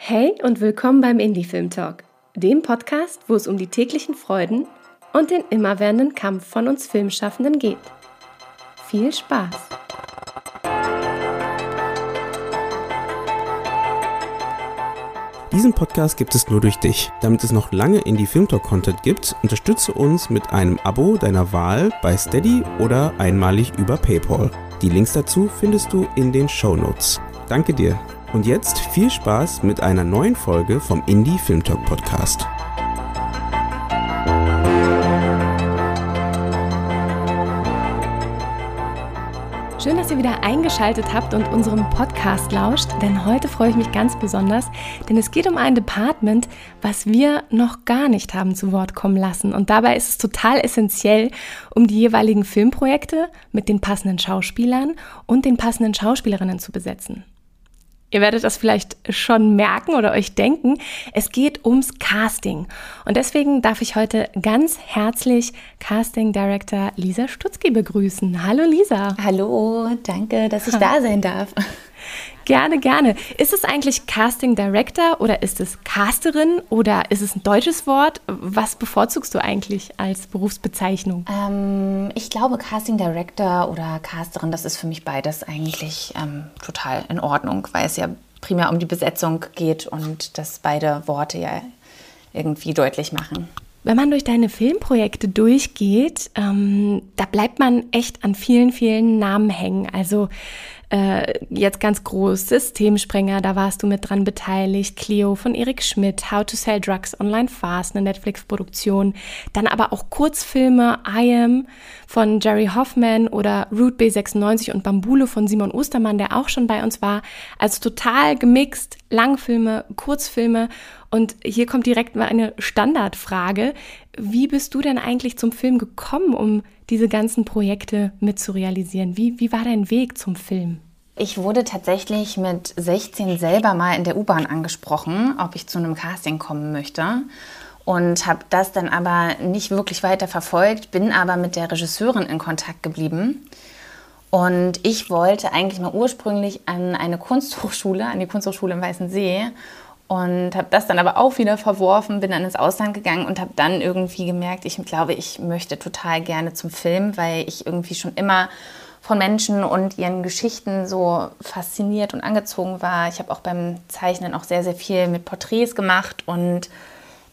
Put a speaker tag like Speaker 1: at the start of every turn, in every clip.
Speaker 1: Hey und willkommen beim Indie Film Talk, dem Podcast, wo es um die täglichen Freuden und den immerwährenden Kampf von uns Filmschaffenden geht. Viel Spaß!
Speaker 2: Diesen Podcast gibt es nur durch dich. Damit es noch lange Indie Film Talk Content gibt, unterstütze uns mit einem Abo deiner Wahl bei Steady oder einmalig über PayPal. Die Links dazu findest du in den Show Notes. Danke dir. Und jetzt viel Spaß mit einer neuen Folge vom Indie Film Talk Podcast.
Speaker 1: Schön, dass ihr wieder eingeschaltet habt und unserem Podcast lauscht, denn heute freue ich mich ganz besonders, denn es geht um ein Department, was wir noch gar nicht haben zu Wort kommen lassen. Und dabei ist es total essentiell, um die jeweiligen Filmprojekte mit den passenden Schauspielern und den passenden Schauspielerinnen zu besetzen. Ihr werdet das vielleicht schon merken oder euch denken. Es geht ums Casting. Und deswegen darf ich heute ganz herzlich Casting Director Lisa Stutzki begrüßen. Hallo Lisa.
Speaker 3: Hallo, danke, dass ich da sein darf.
Speaker 1: Gerne, gerne. Ist es eigentlich Casting Director oder ist es Casterin oder ist es ein deutsches Wort? Was bevorzugst du eigentlich als Berufsbezeichnung?
Speaker 3: Ähm, ich glaube, Casting Director oder Casterin, das ist für mich beides eigentlich ähm, total in Ordnung, weil es ja primär um die Besetzung geht und das beide Worte ja irgendwie deutlich machen.
Speaker 1: Wenn man durch deine Filmprojekte durchgeht, ähm, da bleibt man echt an vielen, vielen Namen hängen. Also äh, jetzt ganz groß, Systemsprenger, da warst du mit dran beteiligt, Clio von Erik Schmidt, How to Sell Drugs Online Fast, eine Netflix-Produktion, dann aber auch Kurzfilme, I Am von Jerry Hoffman oder Root B96 und Bambule von Simon Ostermann, der auch schon bei uns war. Also total gemixt, Langfilme, Kurzfilme und hier kommt direkt mal eine Standardfrage. Wie bist du denn eigentlich zum Film gekommen, um diese ganzen Projekte mitzurealisieren? Wie, wie war dein Weg zum Film?
Speaker 3: Ich wurde tatsächlich mit 16 selber mal in der U-Bahn angesprochen, ob ich zu einem Casting kommen möchte. Und habe das dann aber nicht wirklich weiter verfolgt, bin aber mit der Regisseurin in Kontakt geblieben. Und ich wollte eigentlich mal ursprünglich an eine Kunsthochschule, an die Kunsthochschule im Weißen See und habe das dann aber auch wieder verworfen, bin dann ins Ausland gegangen und habe dann irgendwie gemerkt, ich glaube, ich möchte total gerne zum Film, weil ich irgendwie schon immer von Menschen und ihren Geschichten so fasziniert und angezogen war. Ich habe auch beim Zeichnen auch sehr, sehr viel mit Porträts gemacht und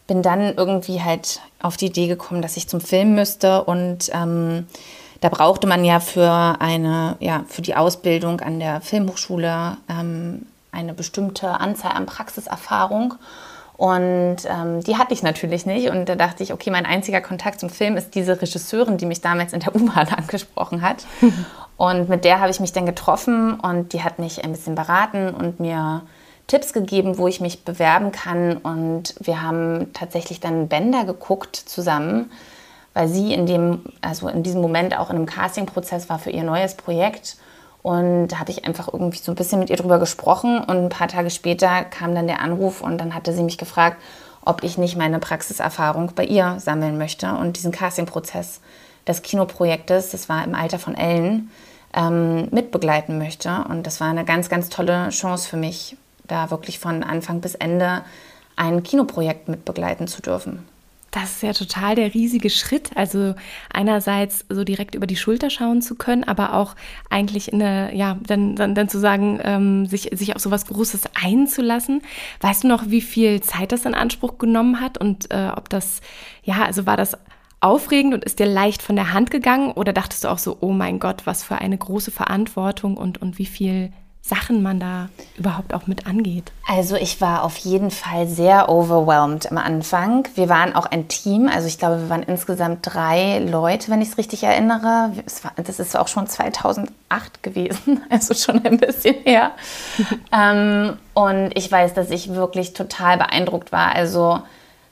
Speaker 3: bin dann irgendwie halt auf die Idee gekommen, dass ich zum Film müsste und ähm, da brauchte man ja für eine, ja, für die Ausbildung an der Filmhochschule ähm, eine bestimmte Anzahl an Praxiserfahrung. Und ähm, die hatte ich natürlich nicht. Und da dachte ich, okay, mein einziger Kontakt zum Film ist diese Regisseurin, die mich damals in der U-Bahn angesprochen hat. und mit der habe ich mich dann getroffen und die hat mich ein bisschen beraten und mir Tipps gegeben, wo ich mich bewerben kann. Und wir haben tatsächlich dann Bänder geguckt zusammen, weil sie in dem, also in diesem Moment auch in einem Castingprozess war für ihr neues Projekt. Und da habe ich einfach irgendwie so ein bisschen mit ihr drüber gesprochen. Und ein paar Tage später kam dann der Anruf und dann hatte sie mich gefragt, ob ich nicht meine Praxiserfahrung bei ihr sammeln möchte und diesen Castingprozess des Kinoprojektes, das war im Alter von Ellen, ähm, mitbegleiten möchte. Und das war eine ganz, ganz tolle Chance für mich, da wirklich von Anfang bis Ende ein Kinoprojekt mitbegleiten zu dürfen.
Speaker 1: Das ist ja total der riesige Schritt. Also einerseits so direkt über die Schulter schauen zu können, aber auch eigentlich in eine, ja, dann, dann, dann zu sagen, ähm, sich, sich auf sowas Großes einzulassen. Weißt du noch, wie viel Zeit das in Anspruch genommen hat und äh, ob das, ja, also war das aufregend und ist dir leicht von der Hand gegangen oder dachtest du auch so, oh mein Gott, was für eine große Verantwortung und, und wie viel Sachen man da überhaupt auch mit angeht?
Speaker 3: Also ich war auf jeden Fall sehr overwhelmed am Anfang. Wir waren auch ein Team, also ich glaube, wir waren insgesamt drei Leute, wenn ich es richtig erinnere. War, das ist auch schon 2008 gewesen, also schon ein bisschen her. ähm, und ich weiß, dass ich wirklich total beeindruckt war. Also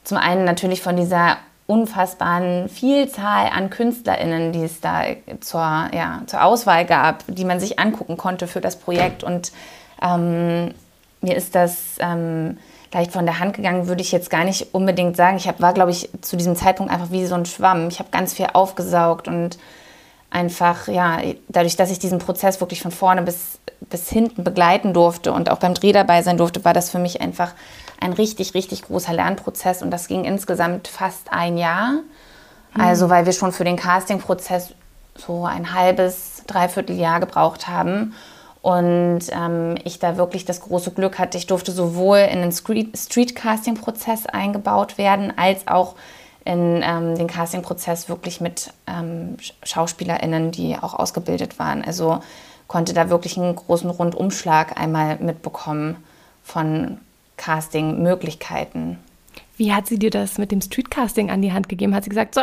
Speaker 3: zum einen natürlich von dieser unfassbaren Vielzahl an KünstlerInnen, die es da zur, ja, zur Auswahl gab, die man sich angucken konnte für das Projekt. Und ähm, mir ist das ähm, leicht von der Hand gegangen, würde ich jetzt gar nicht unbedingt sagen. Ich hab, war, glaube ich, zu diesem Zeitpunkt einfach wie so ein Schwamm. Ich habe ganz viel aufgesaugt und einfach, ja, dadurch, dass ich diesen Prozess wirklich von vorne bis, bis hinten begleiten durfte und auch beim Dreh dabei sein durfte, war das für mich einfach ein richtig, richtig großer Lernprozess. Und das ging insgesamt fast ein Jahr. Also, weil wir schon für den Castingprozess so ein halbes, dreiviertel Jahr gebraucht haben. Und ähm, ich da wirklich das große Glück hatte, ich durfte sowohl in den Street-Casting-Prozess eingebaut werden, als auch in ähm, den Casting-Prozess wirklich mit ähm, SchauspielerInnen, die auch ausgebildet waren. Also konnte da wirklich einen großen Rundumschlag einmal mitbekommen von Casting-Möglichkeiten.
Speaker 1: Wie hat sie dir das mit dem Streetcasting an die Hand gegeben? Hat sie gesagt, so,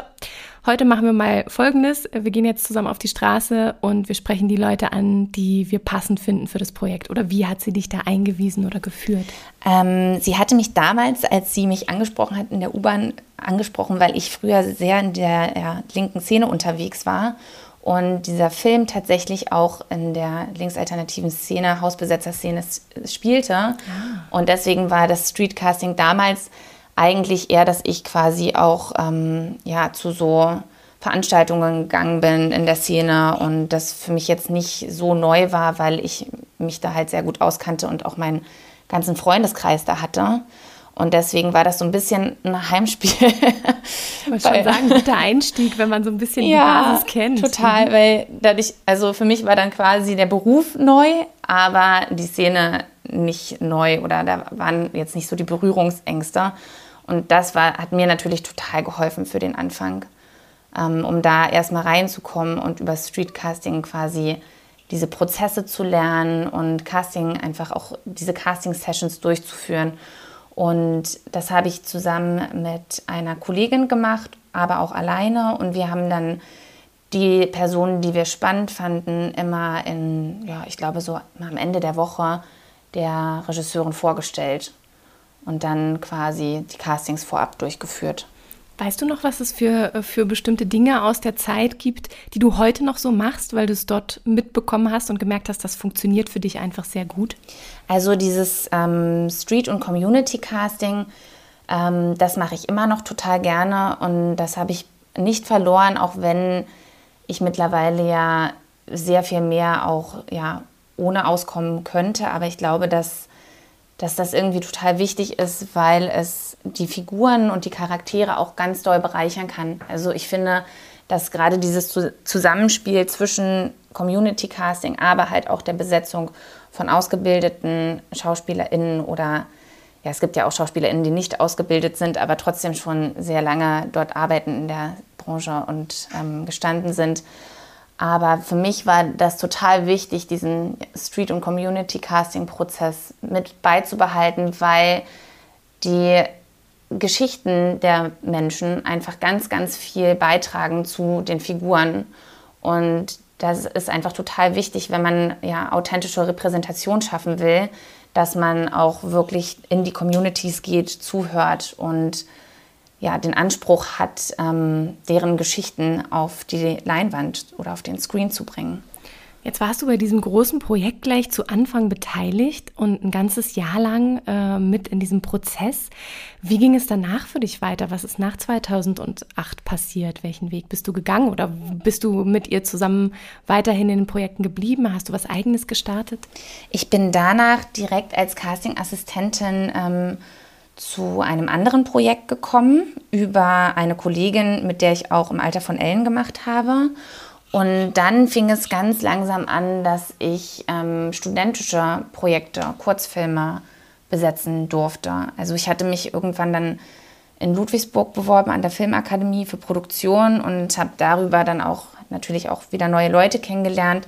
Speaker 1: heute machen wir mal Folgendes. Wir gehen jetzt zusammen auf die Straße und wir sprechen die Leute an, die wir passend finden für das Projekt. Oder wie hat sie dich da eingewiesen oder geführt?
Speaker 3: Ähm, sie hatte mich damals, als sie mich angesprochen hat in der U-Bahn, angesprochen, weil ich früher sehr in der ja, linken Szene unterwegs war und dieser Film tatsächlich auch in der linksalternativen Szene, Hausbesetzer-Szene spielte. Ah. Und deswegen war das Streetcasting damals eigentlich eher, dass ich quasi auch ähm, ja, zu so Veranstaltungen gegangen bin in der Szene und das für mich jetzt nicht so neu war, weil ich mich da halt sehr gut auskannte und auch meinen ganzen Freundeskreis da hatte. Und deswegen war das so ein bisschen ein Heimspiel.
Speaker 1: Ich wollte schon sagen, guter Einstieg, wenn man so ein bisschen ja, die Basis kennt.
Speaker 3: Total, mhm. weil dadurch, also für mich war dann quasi der Beruf neu, aber die Szene nicht neu oder da waren jetzt nicht so die Berührungsängste. Und das war, hat mir natürlich total geholfen für den Anfang, ähm, um da erstmal reinzukommen und über Streetcasting quasi diese Prozesse zu lernen und Casting einfach auch diese Casting-Sessions durchzuführen. Und das habe ich zusammen mit einer Kollegin gemacht, aber auch alleine. Und wir haben dann die Personen, die wir spannend fanden, immer in, ja, ich glaube, so am Ende der Woche der Regisseurin vorgestellt und dann quasi die Castings vorab durchgeführt.
Speaker 1: Weißt du noch, was es für, für bestimmte Dinge aus der Zeit gibt, die du heute noch so machst, weil du es dort mitbekommen hast und gemerkt hast, das funktioniert für dich einfach sehr gut?
Speaker 3: Also dieses ähm, Street- und Community-Casting, ähm, das mache ich immer noch total gerne und das habe ich nicht verloren, auch wenn ich mittlerweile ja sehr viel mehr auch ja, ohne auskommen könnte. Aber ich glaube, dass dass das irgendwie total wichtig ist, weil es die Figuren und die Charaktere auch ganz doll bereichern kann. Also ich finde, dass gerade dieses Zusammenspiel zwischen Community Casting, aber halt auch der Besetzung von ausgebildeten SchauspielerInnen oder ja, es gibt ja auch SchauspielerInnen, die nicht ausgebildet sind, aber trotzdem schon sehr lange dort arbeiten in der Branche und ähm, gestanden sind, aber für mich war das total wichtig, diesen Street- und Community-Casting-Prozess mit beizubehalten, weil die Geschichten der Menschen einfach ganz, ganz viel beitragen zu den Figuren. Und das ist einfach total wichtig, wenn man ja authentische Repräsentation schaffen will, dass man auch wirklich in die Communities geht, zuhört und ja, den Anspruch hat, ähm, deren Geschichten auf die Leinwand oder auf den Screen zu bringen.
Speaker 1: Jetzt warst du bei diesem großen Projekt gleich zu Anfang beteiligt und ein ganzes Jahr lang äh, mit in diesem Prozess. Wie ging es danach für dich weiter? Was ist nach 2008 passiert? Welchen Weg bist du gegangen oder bist du mit ihr zusammen weiterhin in den Projekten geblieben? Hast du was Eigenes gestartet?
Speaker 3: Ich bin danach direkt als Castingassistentin ähm, zu einem anderen Projekt gekommen über eine Kollegin, mit der ich auch im Alter von Ellen gemacht habe. Und dann fing es ganz langsam an, dass ich ähm, studentische Projekte, Kurzfilme besetzen durfte. Also ich hatte mich irgendwann dann in Ludwigsburg beworben an der Filmakademie für Produktion und habe darüber dann auch natürlich auch wieder neue Leute kennengelernt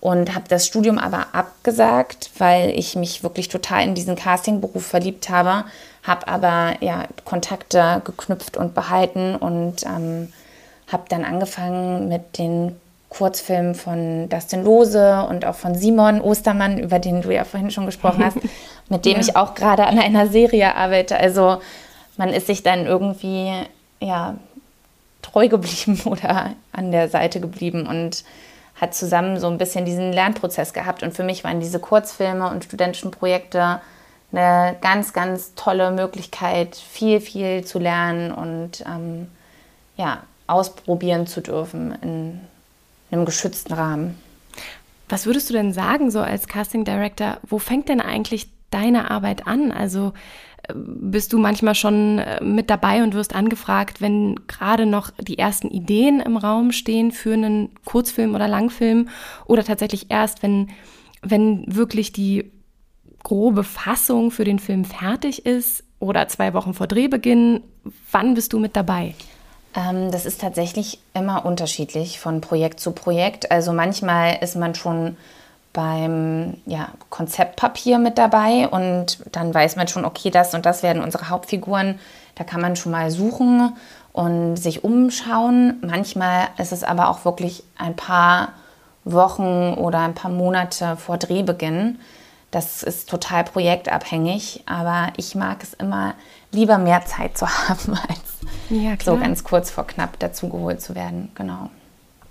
Speaker 3: und habe das Studium aber abgesagt, weil ich mich wirklich total in diesen Castingberuf verliebt habe, habe aber ja, Kontakte geknüpft und behalten und ähm, habe dann angefangen mit den Kurzfilmen von Dustin Lose und auch von Simon Ostermann, über den du ja vorhin schon gesprochen hast, mit dem ja. ich auch gerade an einer Serie arbeite. Also man ist sich dann irgendwie ja, treu geblieben oder an der Seite geblieben und hat zusammen so ein bisschen diesen Lernprozess gehabt. Und für mich waren diese Kurzfilme und studentischen Projekte eine ganz, ganz tolle Möglichkeit, viel, viel zu lernen und ähm, ja, ausprobieren zu dürfen in einem geschützten Rahmen.
Speaker 1: Was würdest du denn sagen, so als Casting Director, wo fängt denn eigentlich deine Arbeit an? Also äh, bist du manchmal schon äh, mit dabei und wirst angefragt, wenn gerade noch die ersten Ideen im Raum stehen für einen Kurzfilm oder Langfilm oder tatsächlich erst, wenn, wenn wirklich die grobe Fassung für den Film fertig ist oder zwei Wochen vor Drehbeginn? Wann bist du mit dabei?
Speaker 3: Ähm, das ist tatsächlich immer unterschiedlich von Projekt zu Projekt. Also manchmal ist man schon beim ja, Konzeptpapier mit dabei und dann weiß man schon, okay, das und das werden unsere Hauptfiguren. Da kann man schon mal suchen und sich umschauen. Manchmal ist es aber auch wirklich ein paar Wochen oder ein paar Monate vor Drehbeginn. Das ist total projektabhängig, aber ich mag es immer lieber mehr Zeit zu haben, als ja, so ganz kurz vor knapp dazugeholt zu werden. Genau.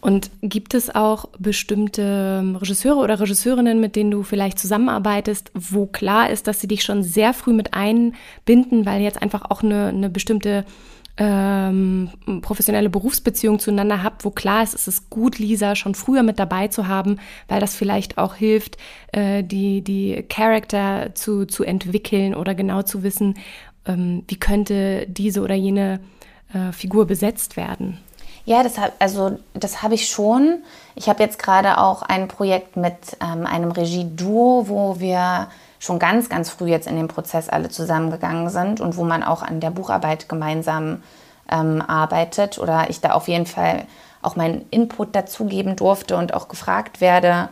Speaker 1: Und gibt es auch bestimmte Regisseure oder Regisseurinnen, mit denen du vielleicht zusammenarbeitest, wo klar ist, dass sie dich schon sehr früh mit einbinden, weil jetzt einfach auch eine, eine bestimmte ähm, professionelle Berufsbeziehung zueinander habt, wo klar ist, es ist gut, Lisa schon früher mit dabei zu haben, weil das vielleicht auch hilft, äh, die, die Charakter zu, zu entwickeln oder genau zu wissen, ähm, wie könnte diese oder jene äh, Figur besetzt werden.
Speaker 3: Ja, das hab, also das habe ich schon. Ich habe jetzt gerade auch ein Projekt mit ähm, einem Regie-Duo, wo wir schon ganz, ganz früh jetzt in den Prozess alle zusammengegangen sind und wo man auch an der Bucharbeit gemeinsam ähm, arbeitet oder ich da auf jeden Fall auch meinen Input dazugeben durfte und auch gefragt werde.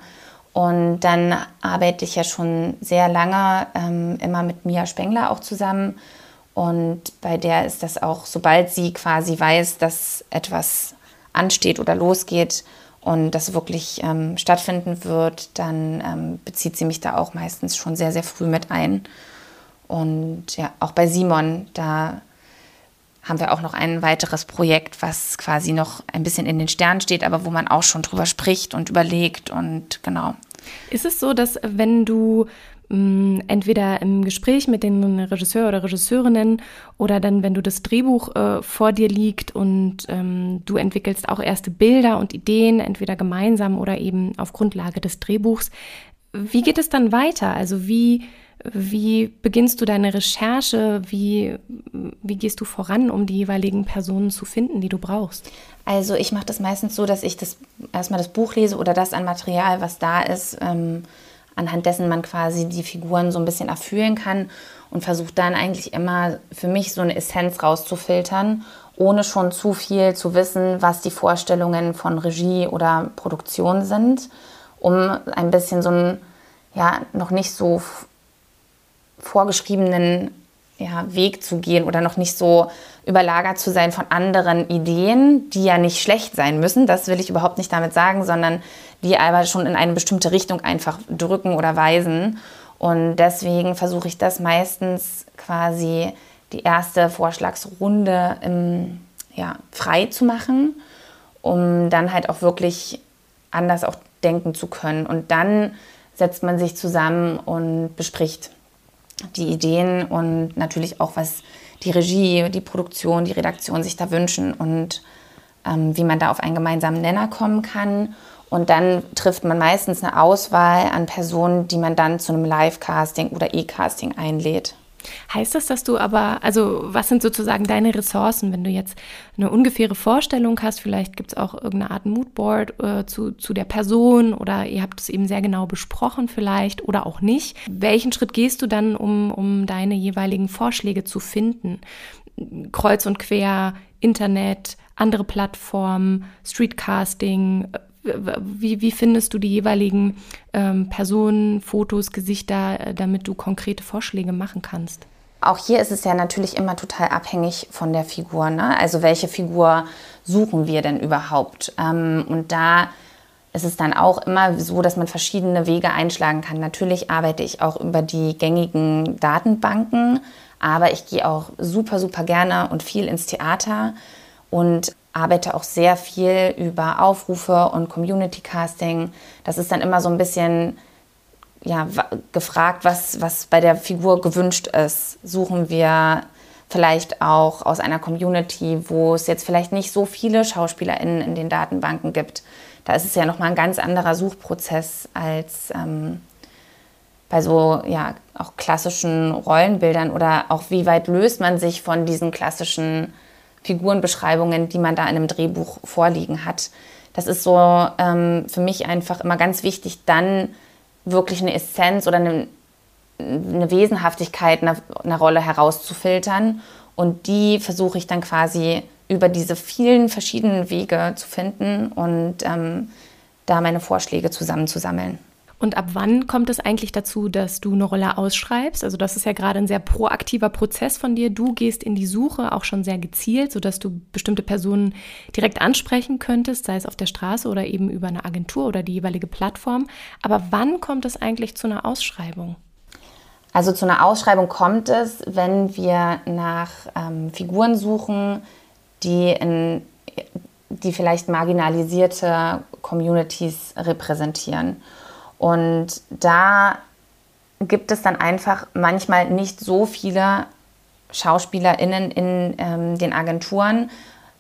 Speaker 3: Und dann arbeite ich ja schon sehr lange ähm, immer mit Mia Spengler auch zusammen und bei der ist das auch, sobald sie quasi weiß, dass etwas ansteht oder losgeht und das wirklich ähm, stattfinden wird, dann ähm, bezieht sie mich da auch meistens schon sehr, sehr früh mit ein. Und ja, auch bei Simon, da haben wir auch noch ein weiteres Projekt, was quasi noch ein bisschen in den Sternen steht, aber wo man auch schon drüber spricht und überlegt und genau.
Speaker 1: Ist es so, dass wenn du entweder im Gespräch mit den Regisseur oder Regisseurinnen oder dann, wenn du das Drehbuch äh, vor dir liegt und ähm, du entwickelst auch erste Bilder und Ideen, entweder gemeinsam oder eben auf Grundlage des Drehbuchs. Wie geht es dann weiter? Also wie, wie beginnst du deine Recherche? Wie, wie gehst du voran, um die jeweiligen Personen zu finden, die du brauchst?
Speaker 3: Also ich mache das meistens so, dass ich das erstmal das Buch lese oder das an Material, was da ist, ähm, anhand dessen man quasi die Figuren so ein bisschen erfüllen kann und versucht dann eigentlich immer für mich so eine Essenz rauszufiltern, ohne schon zu viel zu wissen, was die Vorstellungen von Regie oder Produktion sind, um ein bisschen so einen ja noch nicht so vorgeschriebenen ja, Weg zu gehen oder noch nicht so überlagert zu sein von anderen Ideen, die ja nicht schlecht sein müssen. Das will ich überhaupt nicht damit sagen, sondern die aber schon in eine bestimmte Richtung einfach drücken oder weisen. Und deswegen versuche ich das meistens quasi die erste Vorschlagsrunde im, ja, frei zu machen, um dann halt auch wirklich anders auch denken zu können. Und dann setzt man sich zusammen und bespricht die Ideen und natürlich auch, was die Regie, die Produktion, die Redaktion sich da wünschen und ähm, wie man da auf einen gemeinsamen Nenner kommen kann. Und dann trifft man meistens eine Auswahl an Personen, die man dann zu einem Live-Casting oder E-Casting einlädt.
Speaker 1: Heißt das, dass du aber, also was sind sozusagen deine Ressourcen, wenn du jetzt eine ungefähre Vorstellung hast, vielleicht gibt es auch irgendeine Art Moodboard äh, zu, zu der Person oder ihr habt es eben sehr genau besprochen vielleicht oder auch nicht. Welchen Schritt gehst du dann, um, um deine jeweiligen Vorschläge zu finden? Kreuz und quer, Internet, andere Plattformen, Streetcasting, wie, wie findest du die jeweiligen ähm, Personen, Fotos, Gesichter, äh, damit du konkrete Vorschläge machen kannst?
Speaker 3: Auch hier ist es ja natürlich immer total abhängig von der Figur. Ne? Also welche Figur suchen wir denn überhaupt? Ähm, und da ist es dann auch immer so, dass man verschiedene Wege einschlagen kann. Natürlich arbeite ich auch über die gängigen Datenbanken, aber ich gehe auch super, super gerne und viel ins Theater und arbeite auch sehr viel über Aufrufe und Community Casting. Das ist dann immer so ein bisschen ja, gefragt, was, was bei der Figur gewünscht ist. Suchen wir vielleicht auch aus einer Community, wo es jetzt vielleicht nicht so viele SchauspielerInnen in den Datenbanken gibt, da ist es ja nochmal ein ganz anderer Suchprozess als ähm, bei so ja auch klassischen Rollenbildern oder auch wie weit löst man sich von diesen klassischen Figurenbeschreibungen, die man da in einem Drehbuch vorliegen hat. Das ist so ähm, für mich einfach immer ganz wichtig, dann wirklich eine Essenz oder eine, eine Wesenhaftigkeit einer, einer Rolle herauszufiltern. Und die versuche ich dann quasi über diese vielen verschiedenen Wege zu finden und ähm, da meine Vorschläge zusammenzusammeln.
Speaker 1: Und ab wann kommt es eigentlich dazu, dass du eine Rolle ausschreibst? Also das ist ja gerade ein sehr proaktiver Prozess von dir. Du gehst in die Suche auch schon sehr gezielt, sodass du bestimmte Personen direkt ansprechen könntest, sei es auf der Straße oder eben über eine Agentur oder die jeweilige Plattform. Aber wann kommt es eigentlich zu einer Ausschreibung?
Speaker 3: Also zu einer Ausschreibung kommt es, wenn wir nach ähm, Figuren suchen, die, in, die vielleicht marginalisierte Communities repräsentieren. Und da gibt es dann einfach manchmal nicht so viele SchauspielerInnen in ähm, den Agenturen,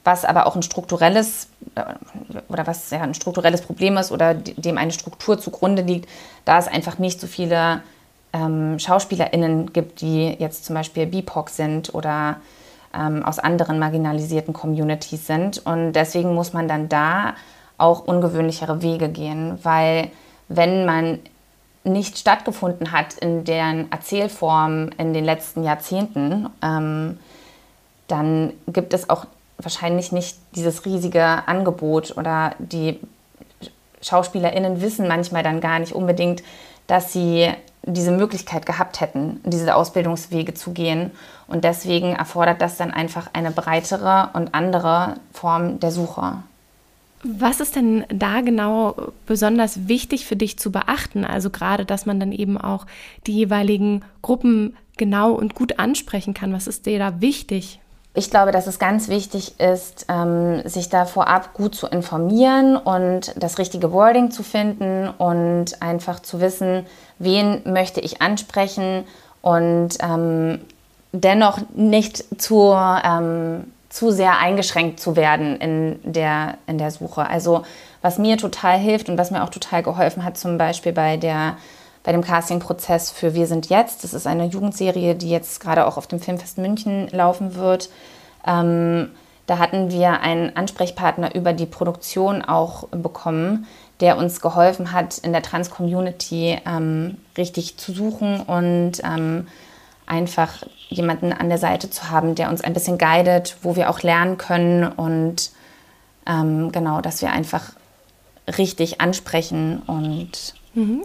Speaker 3: was aber auch ein strukturelles äh, oder was ja ein strukturelles Problem ist oder dem eine Struktur zugrunde liegt, da es einfach nicht so viele ähm, SchauspielerInnen gibt, die jetzt zum Beispiel BIPOC sind oder ähm, aus anderen marginalisierten Communities sind. Und deswegen muss man dann da auch ungewöhnlichere Wege gehen, weil wenn man nicht stattgefunden hat in deren Erzählform in den letzten Jahrzehnten, ähm, dann gibt es auch wahrscheinlich nicht dieses riesige Angebot oder die SchauspielerInnen wissen manchmal dann gar nicht unbedingt, dass sie diese Möglichkeit gehabt hätten, diese Ausbildungswege zu gehen. Und deswegen erfordert das dann einfach eine breitere und andere Form der Suche.
Speaker 1: Was ist denn da genau besonders wichtig für dich zu beachten? Also gerade, dass man dann eben auch die jeweiligen Gruppen genau und gut ansprechen kann. Was ist dir da wichtig?
Speaker 3: Ich glaube, dass es ganz wichtig ist, ähm, sich da vorab gut zu informieren und das richtige Wording zu finden und einfach zu wissen, wen möchte ich ansprechen und ähm, dennoch nicht zu ähm, zu sehr eingeschränkt zu werden in der, in der Suche. Also was mir total hilft und was mir auch total geholfen hat, zum Beispiel bei, der, bei dem Casting-Prozess für Wir sind jetzt, das ist eine Jugendserie, die jetzt gerade auch auf dem Filmfest München laufen wird. Ähm, da hatten wir einen Ansprechpartner über die Produktion auch bekommen, der uns geholfen hat, in der Trans-Community ähm, richtig zu suchen und ähm, einfach jemanden an der Seite zu haben, der uns ein bisschen guidet, wo wir auch lernen können und ähm, genau, dass wir einfach richtig ansprechen und.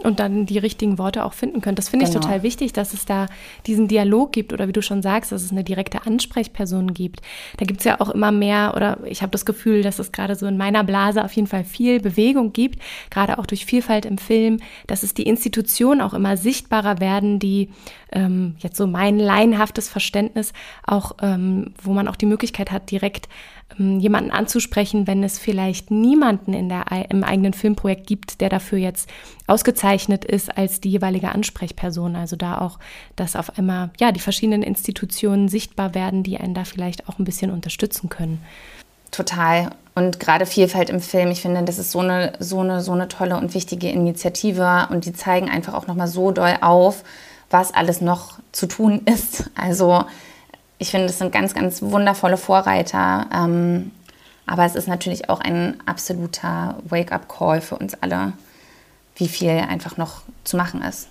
Speaker 1: Und dann die richtigen Worte auch finden können. Das finde ich genau. total wichtig, dass es da diesen Dialog gibt oder wie du schon sagst, dass es eine direkte Ansprechperson gibt. Da gibt es ja auch immer mehr oder ich habe das Gefühl, dass es gerade so in meiner Blase auf jeden Fall viel Bewegung gibt, gerade auch durch Vielfalt im Film, dass es die Institutionen auch immer sichtbarer werden, die ähm, jetzt so mein laienhaftes Verständnis auch, ähm, wo man auch die Möglichkeit hat, direkt jemanden anzusprechen, wenn es vielleicht niemanden in der, im eigenen Filmprojekt gibt, der dafür jetzt ausgezeichnet ist als die jeweilige Ansprechperson. Also da auch, dass auf einmal ja die verschiedenen Institutionen sichtbar werden, die einen da vielleicht auch ein bisschen unterstützen können.
Speaker 3: Total. Und gerade Vielfalt im Film, ich finde, das ist so eine, so eine, so eine tolle und wichtige Initiative und die zeigen einfach auch nochmal so doll auf, was alles noch zu tun ist. Also ich finde, es sind ganz, ganz wundervolle Vorreiter. Ähm, aber es ist natürlich auch ein absoluter Wake-up-Call für uns alle, wie viel einfach noch zu machen ist.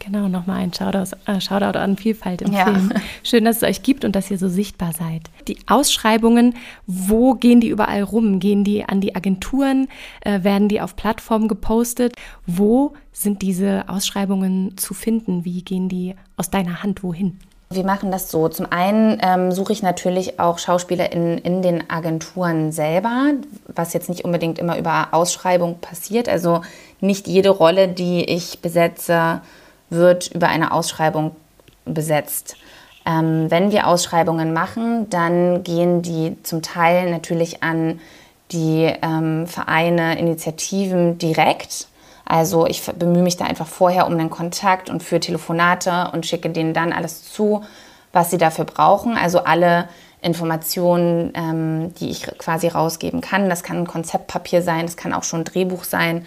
Speaker 1: Genau, nochmal ein Shoutout, äh, Shoutout an Vielfalt im ja. Film. Schön, dass es euch gibt und dass ihr so sichtbar seid. Die Ausschreibungen, wo gehen die überall rum? Gehen die an die Agenturen? Äh, werden die auf Plattformen gepostet? Wo sind diese Ausschreibungen zu finden? Wie gehen die aus deiner Hand wohin?
Speaker 3: Wir machen das so. Zum einen ähm, suche ich natürlich auch Schauspieler in, in den Agenturen selber, was jetzt nicht unbedingt immer über Ausschreibung passiert. Also nicht jede Rolle, die ich besetze, wird über eine Ausschreibung besetzt. Ähm, wenn wir Ausschreibungen machen, dann gehen die zum Teil natürlich an die ähm, Vereine, Initiativen direkt also ich bemühe mich da einfach vorher um einen Kontakt und für Telefonate und schicke denen dann alles zu, was sie dafür brauchen. Also alle Informationen, ähm, die ich quasi rausgeben kann. Das kann ein Konzeptpapier sein, das kann auch schon ein Drehbuch sein.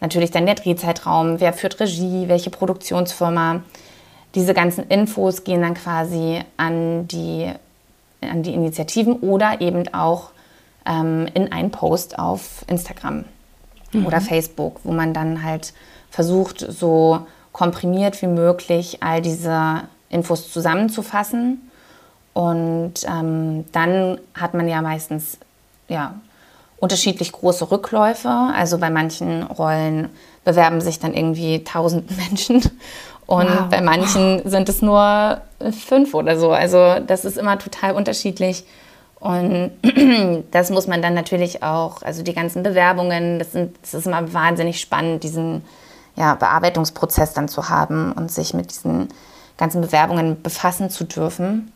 Speaker 3: Natürlich dann der Drehzeitraum, wer führt Regie, welche Produktionsfirma. Diese ganzen Infos gehen dann quasi an die, an die Initiativen oder eben auch ähm, in einen Post auf Instagram mhm. oder Facebook, wo man dann halt versucht, so komprimiert wie möglich all diese Infos zusammenzufassen und ähm, dann hat man ja meistens ja, unterschiedlich große Rückläufe. Also bei manchen Rollen bewerben sich dann irgendwie tausend Menschen und wow. bei manchen sind es nur fünf oder so. Also das ist immer total unterschiedlich. Und das muss man dann natürlich auch, also die ganzen Bewerbungen, das, sind, das ist immer wahnsinnig spannend, diesen ja, Bearbeitungsprozess dann zu haben und sich mit diesen ganzen Bewerbungen befassen zu dürfen.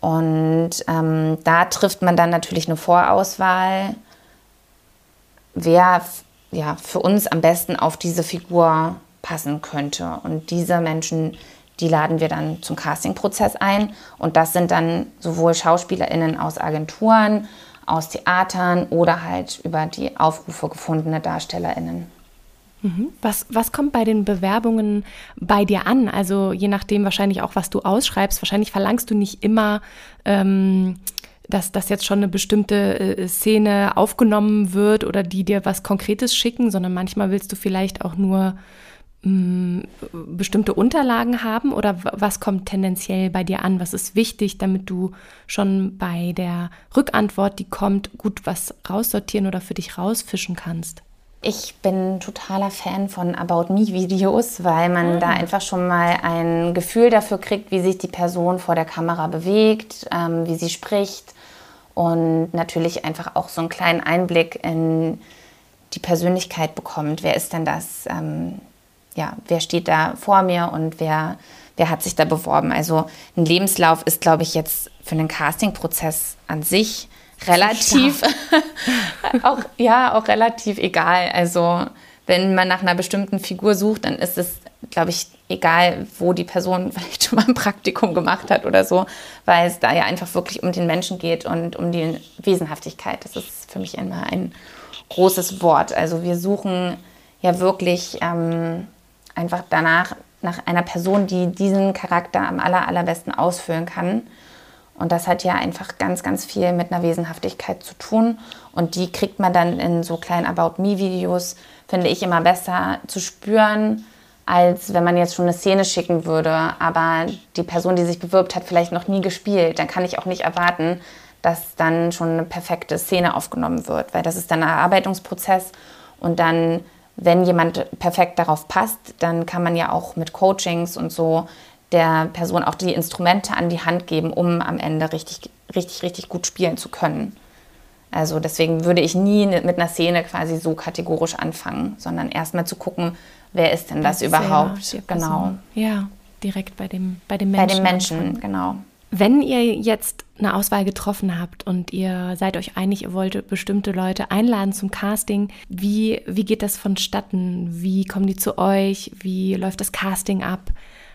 Speaker 3: Und ähm, da trifft man dann natürlich eine Vorauswahl, wer ja, für uns am besten auf diese Figur passen könnte. Und diese Menschen, die laden wir dann zum Castingprozess ein. Und das sind dann sowohl SchauspielerInnen aus Agenturen, aus Theatern oder halt über die Aufrufe gefundene DarstellerInnen.
Speaker 1: Mhm. Was, was kommt bei den Bewerbungen bei dir an? Also je nachdem wahrscheinlich auch, was du ausschreibst. Wahrscheinlich verlangst du nicht immer, ähm, dass, dass jetzt schon eine bestimmte äh, Szene aufgenommen wird oder die dir was Konkretes schicken, sondern manchmal willst du vielleicht auch nur bestimmte Unterlagen haben oder was kommt tendenziell bei dir an? Was ist wichtig, damit du schon bei der Rückantwort, die kommt, gut was raussortieren oder für dich rausfischen kannst?
Speaker 3: Ich bin totaler Fan von About Me-Videos, weil man ah. da einfach schon mal ein Gefühl dafür kriegt, wie sich die Person vor der Kamera bewegt, ähm, wie sie spricht und natürlich einfach auch so einen kleinen Einblick in die Persönlichkeit bekommt. Wer ist denn das? Ähm, ja, wer steht da vor mir und wer, wer hat sich da beworben? Also ein Lebenslauf ist, glaube ich, jetzt für einen Castingprozess an sich relativ, auch, ja, auch relativ egal. Also wenn man nach einer bestimmten Figur sucht, dann ist es, glaube ich, egal, wo die Person vielleicht schon mal ein Praktikum gemacht hat oder so, weil es da ja einfach wirklich um den Menschen geht und um die Wesenhaftigkeit. Das ist für mich immer ein großes Wort. Also wir suchen ja wirklich ähm, einfach danach nach einer Person, die diesen Charakter am aller, allerbesten ausfüllen kann und das hat ja einfach ganz, ganz viel mit einer Wesenhaftigkeit zu tun. Und die kriegt man dann in so kleinen About Me-Videos, finde ich, immer besser zu spüren, als wenn man jetzt schon eine Szene schicken würde. Aber die Person, die sich bewirbt, hat vielleicht noch nie gespielt. Dann kann ich auch nicht erwarten, dass dann schon eine perfekte Szene aufgenommen wird, weil das ist dann ein Erarbeitungsprozess. Und dann, wenn jemand perfekt darauf passt, dann kann man ja auch mit Coachings und so der Person auch die Instrumente an die Hand geben, um am Ende richtig, richtig, richtig gut spielen zu können. Also deswegen würde ich nie mit einer Szene quasi so kategorisch anfangen, sondern erstmal zu gucken, wer ist denn das, das überhaupt?
Speaker 1: Genau. Ja, direkt bei dem, bei dem Menschen.
Speaker 3: Bei dem Menschen, anfangen. genau.
Speaker 1: Wenn ihr jetzt eine Auswahl getroffen habt und ihr seid euch einig, ihr wollt bestimmte Leute einladen zum Casting, wie, wie geht das vonstatten? Wie kommen die zu euch? Wie läuft das Casting ab?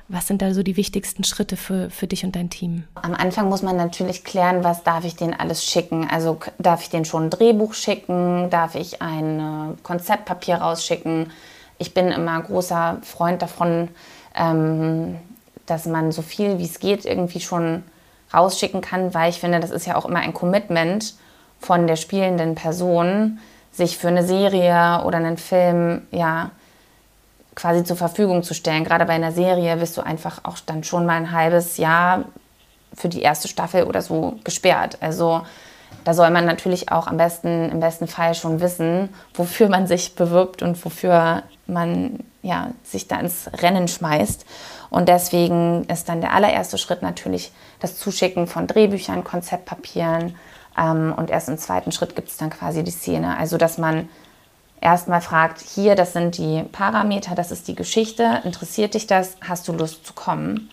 Speaker 1: Was sind da so die wichtigsten Schritte für, für dich und dein Team?
Speaker 3: Am Anfang muss man natürlich klären, was darf ich denen alles schicken. Also darf ich denen schon ein Drehbuch schicken? Darf ich ein äh, Konzeptpapier rausschicken? Ich bin immer großer Freund davon, ähm, dass man so viel wie es geht irgendwie schon rausschicken kann, weil ich finde, das ist ja auch immer ein Commitment von der spielenden Person, sich für eine Serie oder einen Film ja quasi zur Verfügung zu stellen. Gerade bei einer Serie wirst du einfach auch dann schon mal ein halbes Jahr für die erste Staffel oder so gesperrt. Also da soll man natürlich auch am besten, im besten Fall schon wissen, wofür man sich bewirbt und wofür man ja, sich da ins Rennen schmeißt. Und deswegen ist dann der allererste Schritt natürlich das Zuschicken von Drehbüchern, Konzeptpapieren. Ähm, und erst im zweiten Schritt gibt es dann quasi die Szene. Also dass man erstmal fragt, hier, das sind die Parameter, das ist die Geschichte, interessiert dich das, hast du Lust zu kommen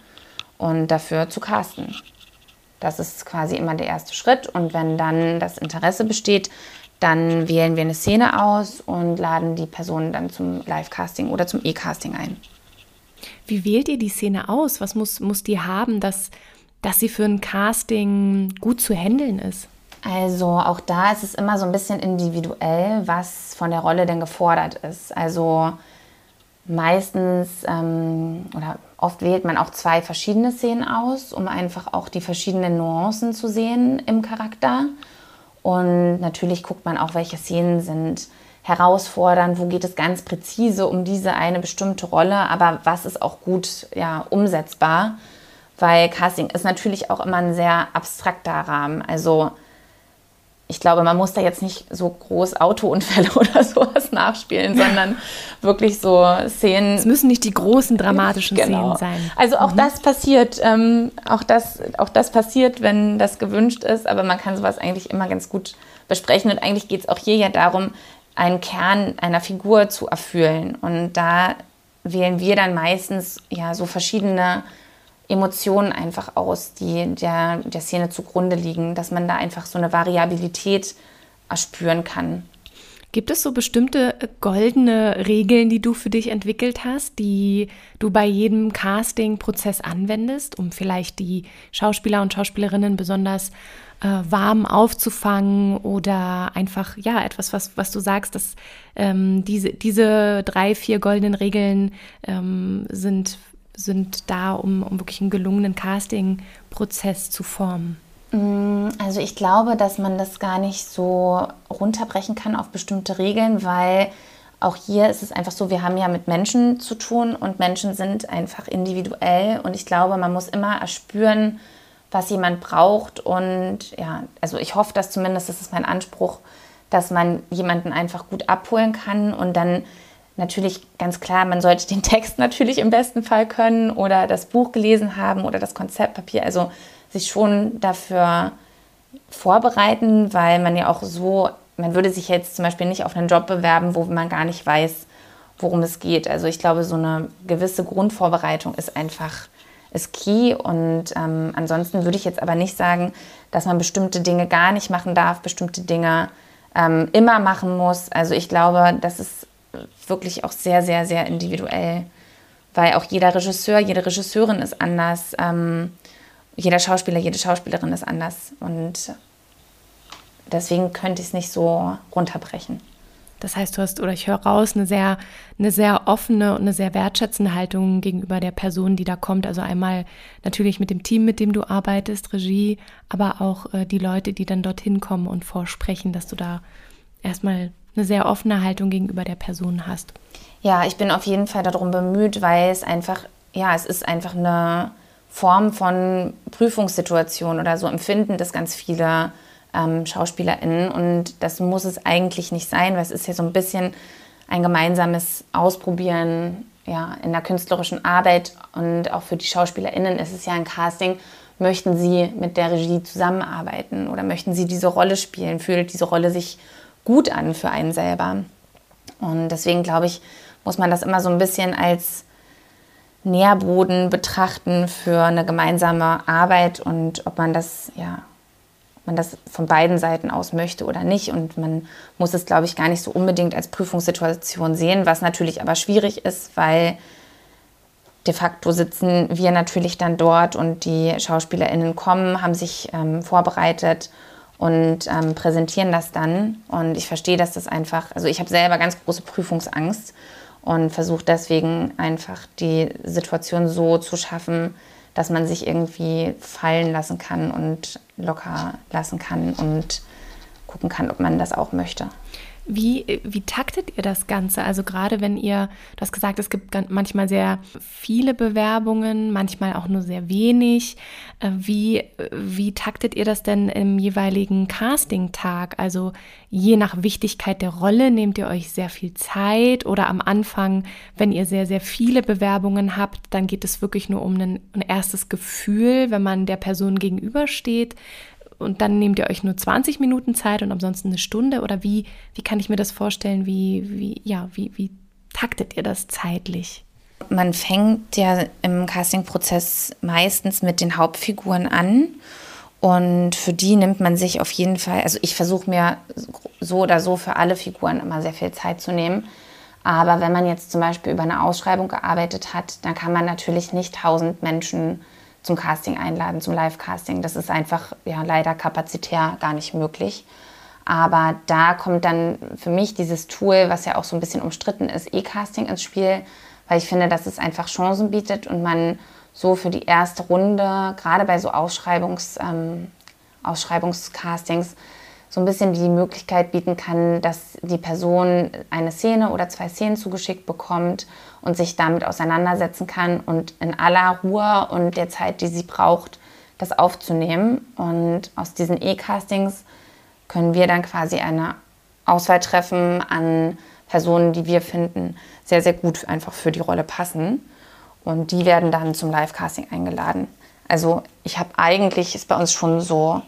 Speaker 3: und dafür zu casten. Das ist quasi immer der erste Schritt und wenn dann das Interesse besteht, dann wählen wir eine Szene aus und laden die Person dann zum Live-Casting oder zum E-Casting ein.
Speaker 1: Wie wählt ihr die Szene aus? Was muss, muss die haben, dass dass sie für ein Casting gut zu handeln ist?
Speaker 3: Also auch da ist es immer so ein bisschen individuell, was von der Rolle denn gefordert ist. Also meistens ähm, oder oft wählt man auch zwei verschiedene Szenen aus, um einfach auch die verschiedenen Nuancen zu sehen im Charakter. Und natürlich guckt man auch, welche Szenen sind herausfordernd, wo geht es ganz präzise um diese eine bestimmte Rolle, aber was ist auch gut ja, umsetzbar, weil Casting ist natürlich auch immer ein sehr abstrakter Rahmen. Also ich glaube, man muss da jetzt nicht so groß Autounfälle oder sowas nachspielen, sondern wirklich so Szenen.
Speaker 1: Es müssen nicht die großen dramatischen genau. Szenen sein.
Speaker 3: Also auch mhm. das passiert, ähm, auch, das, auch das passiert, wenn das gewünscht ist, aber man kann sowas eigentlich immer ganz gut besprechen und eigentlich geht es auch hier ja darum, einen Kern einer Figur zu erfüllen und da wählen wir dann meistens ja so verschiedene Emotionen einfach aus, die der, der Szene zugrunde liegen, dass man da einfach so eine Variabilität erspüren kann.
Speaker 1: Gibt es so bestimmte goldene Regeln, die du für dich entwickelt hast, die du bei jedem Casting-Prozess anwendest, um vielleicht die Schauspieler und Schauspielerinnen besonders äh, warm aufzufangen oder einfach, ja, etwas, was, was du sagst, dass ähm, diese, diese drei, vier goldenen Regeln ähm, sind sind da, um, um wirklich einen gelungenen Casting-Prozess zu formen?
Speaker 3: Mm, also ich glaube, dass man das gar nicht so runterbrechen kann auf bestimmte Regeln, weil auch hier ist es einfach so, wir haben ja mit Menschen zu tun und Menschen sind einfach individuell. Und ich glaube, man muss immer erspüren, was jemand braucht. Und ja, also ich hoffe, dass zumindest, das ist mein Anspruch, dass man jemanden einfach gut abholen kann. Und dann natürlich ganz klar, man sollte den Text natürlich im besten Fall können oder das Buch gelesen haben oder das Konzeptpapier, also sich schon dafür vorbereiten, weil man ja auch so, man würde sich jetzt zum Beispiel nicht auf einen Job bewerben, wo man gar nicht weiß, worum es geht. Also ich glaube, so eine gewisse Grundvorbereitung ist einfach ist key und ähm, ansonsten würde ich jetzt aber nicht sagen, dass man bestimmte Dinge gar nicht machen darf, bestimmte Dinge ähm, immer machen muss. Also ich glaube, das ist wirklich auch sehr, sehr, sehr individuell, weil auch jeder Regisseur, jede Regisseurin ist anders, ähm, jeder Schauspieler, jede Schauspielerin ist anders und deswegen könnte ich es nicht so runterbrechen.
Speaker 1: Das heißt, du hast, oder ich höre raus, eine sehr, eine sehr offene und eine sehr wertschätzende Haltung gegenüber der Person, die da kommt. Also einmal natürlich mit dem Team, mit dem du arbeitest, Regie, aber auch äh, die Leute, die dann dorthin kommen und vorsprechen, dass du da erstmal eine sehr offene Haltung gegenüber der Person hast.
Speaker 3: Ja, ich bin auf jeden Fall darum bemüht, weil es einfach, ja, es ist einfach eine Form von Prüfungssituation oder so empfinden das ganz viele ähm, SchauspielerInnen. Und das muss es eigentlich nicht sein, weil es ist ja so ein bisschen ein gemeinsames Ausprobieren ja, in der künstlerischen Arbeit. Und auch für die SchauspielerInnen ist es ja ein Casting, möchten sie mit der Regie zusammenarbeiten oder möchten sie diese Rolle spielen, fühlt diese Rolle sich gut an für einen selber. Und deswegen glaube ich, muss man das immer so ein bisschen als Nährboden betrachten für eine gemeinsame Arbeit und ob man das, ja, man das von beiden Seiten aus möchte oder nicht. Und man muss es, glaube ich, gar nicht so unbedingt als Prüfungssituation sehen, was natürlich aber schwierig ist, weil de facto sitzen wir natürlich dann dort und die SchauspielerInnen kommen, haben sich ähm, vorbereitet und ähm, präsentieren das dann. Und ich verstehe, dass das einfach, also ich habe selber ganz große Prüfungsangst und versuche deswegen einfach die Situation so zu schaffen, dass man sich irgendwie fallen lassen kann und locker lassen kann und gucken kann, ob man das auch möchte.
Speaker 1: Wie, wie taktet ihr das Ganze? Also gerade wenn ihr, du hast gesagt, es gibt manchmal sehr viele Bewerbungen, manchmal auch nur sehr wenig. Äh, wie, wie taktet ihr das denn im jeweiligen Casting-Tag? Also je nach Wichtigkeit der Rolle nehmt ihr euch sehr viel Zeit oder am Anfang, wenn ihr sehr, sehr viele Bewerbungen habt, dann geht es wirklich nur um ein, ein erstes Gefühl, wenn man der Person gegenübersteht und dann nehmt ihr euch nur 20 Minuten Zeit und ansonsten eine Stunde? Oder wie, wie kann ich mir das vorstellen? Wie, wie, ja, wie, wie taktet ihr das zeitlich?
Speaker 3: Man fängt ja im Castingprozess meistens mit den Hauptfiguren an. Und für die nimmt man sich auf jeden Fall, also ich versuche mir so oder so für alle Figuren immer sehr viel Zeit zu nehmen. Aber wenn man jetzt zum Beispiel über eine Ausschreibung gearbeitet hat, dann kann man natürlich nicht tausend Menschen zum Casting einladen, zum Live-Casting. Das ist einfach ja leider kapazitär gar nicht möglich. Aber da kommt dann für mich dieses Tool, was ja auch so ein bisschen umstritten ist, E-Casting ins Spiel, weil ich finde, dass es einfach Chancen bietet und man so für die erste Runde, gerade bei so Ausschreibungs, ähm, Ausschreibungscastings, so ein bisschen die Möglichkeit bieten kann, dass die Person eine Szene oder zwei Szenen zugeschickt bekommt und sich damit auseinandersetzen kann und in aller Ruhe und der Zeit, die sie braucht, das aufzunehmen. Und aus diesen E-Castings können wir dann quasi eine Auswahl treffen an Personen, die wir finden, sehr, sehr gut einfach für die Rolle passen. Und die werden dann zum Live-Casting eingeladen. Also ich habe eigentlich, ist bei uns schon so,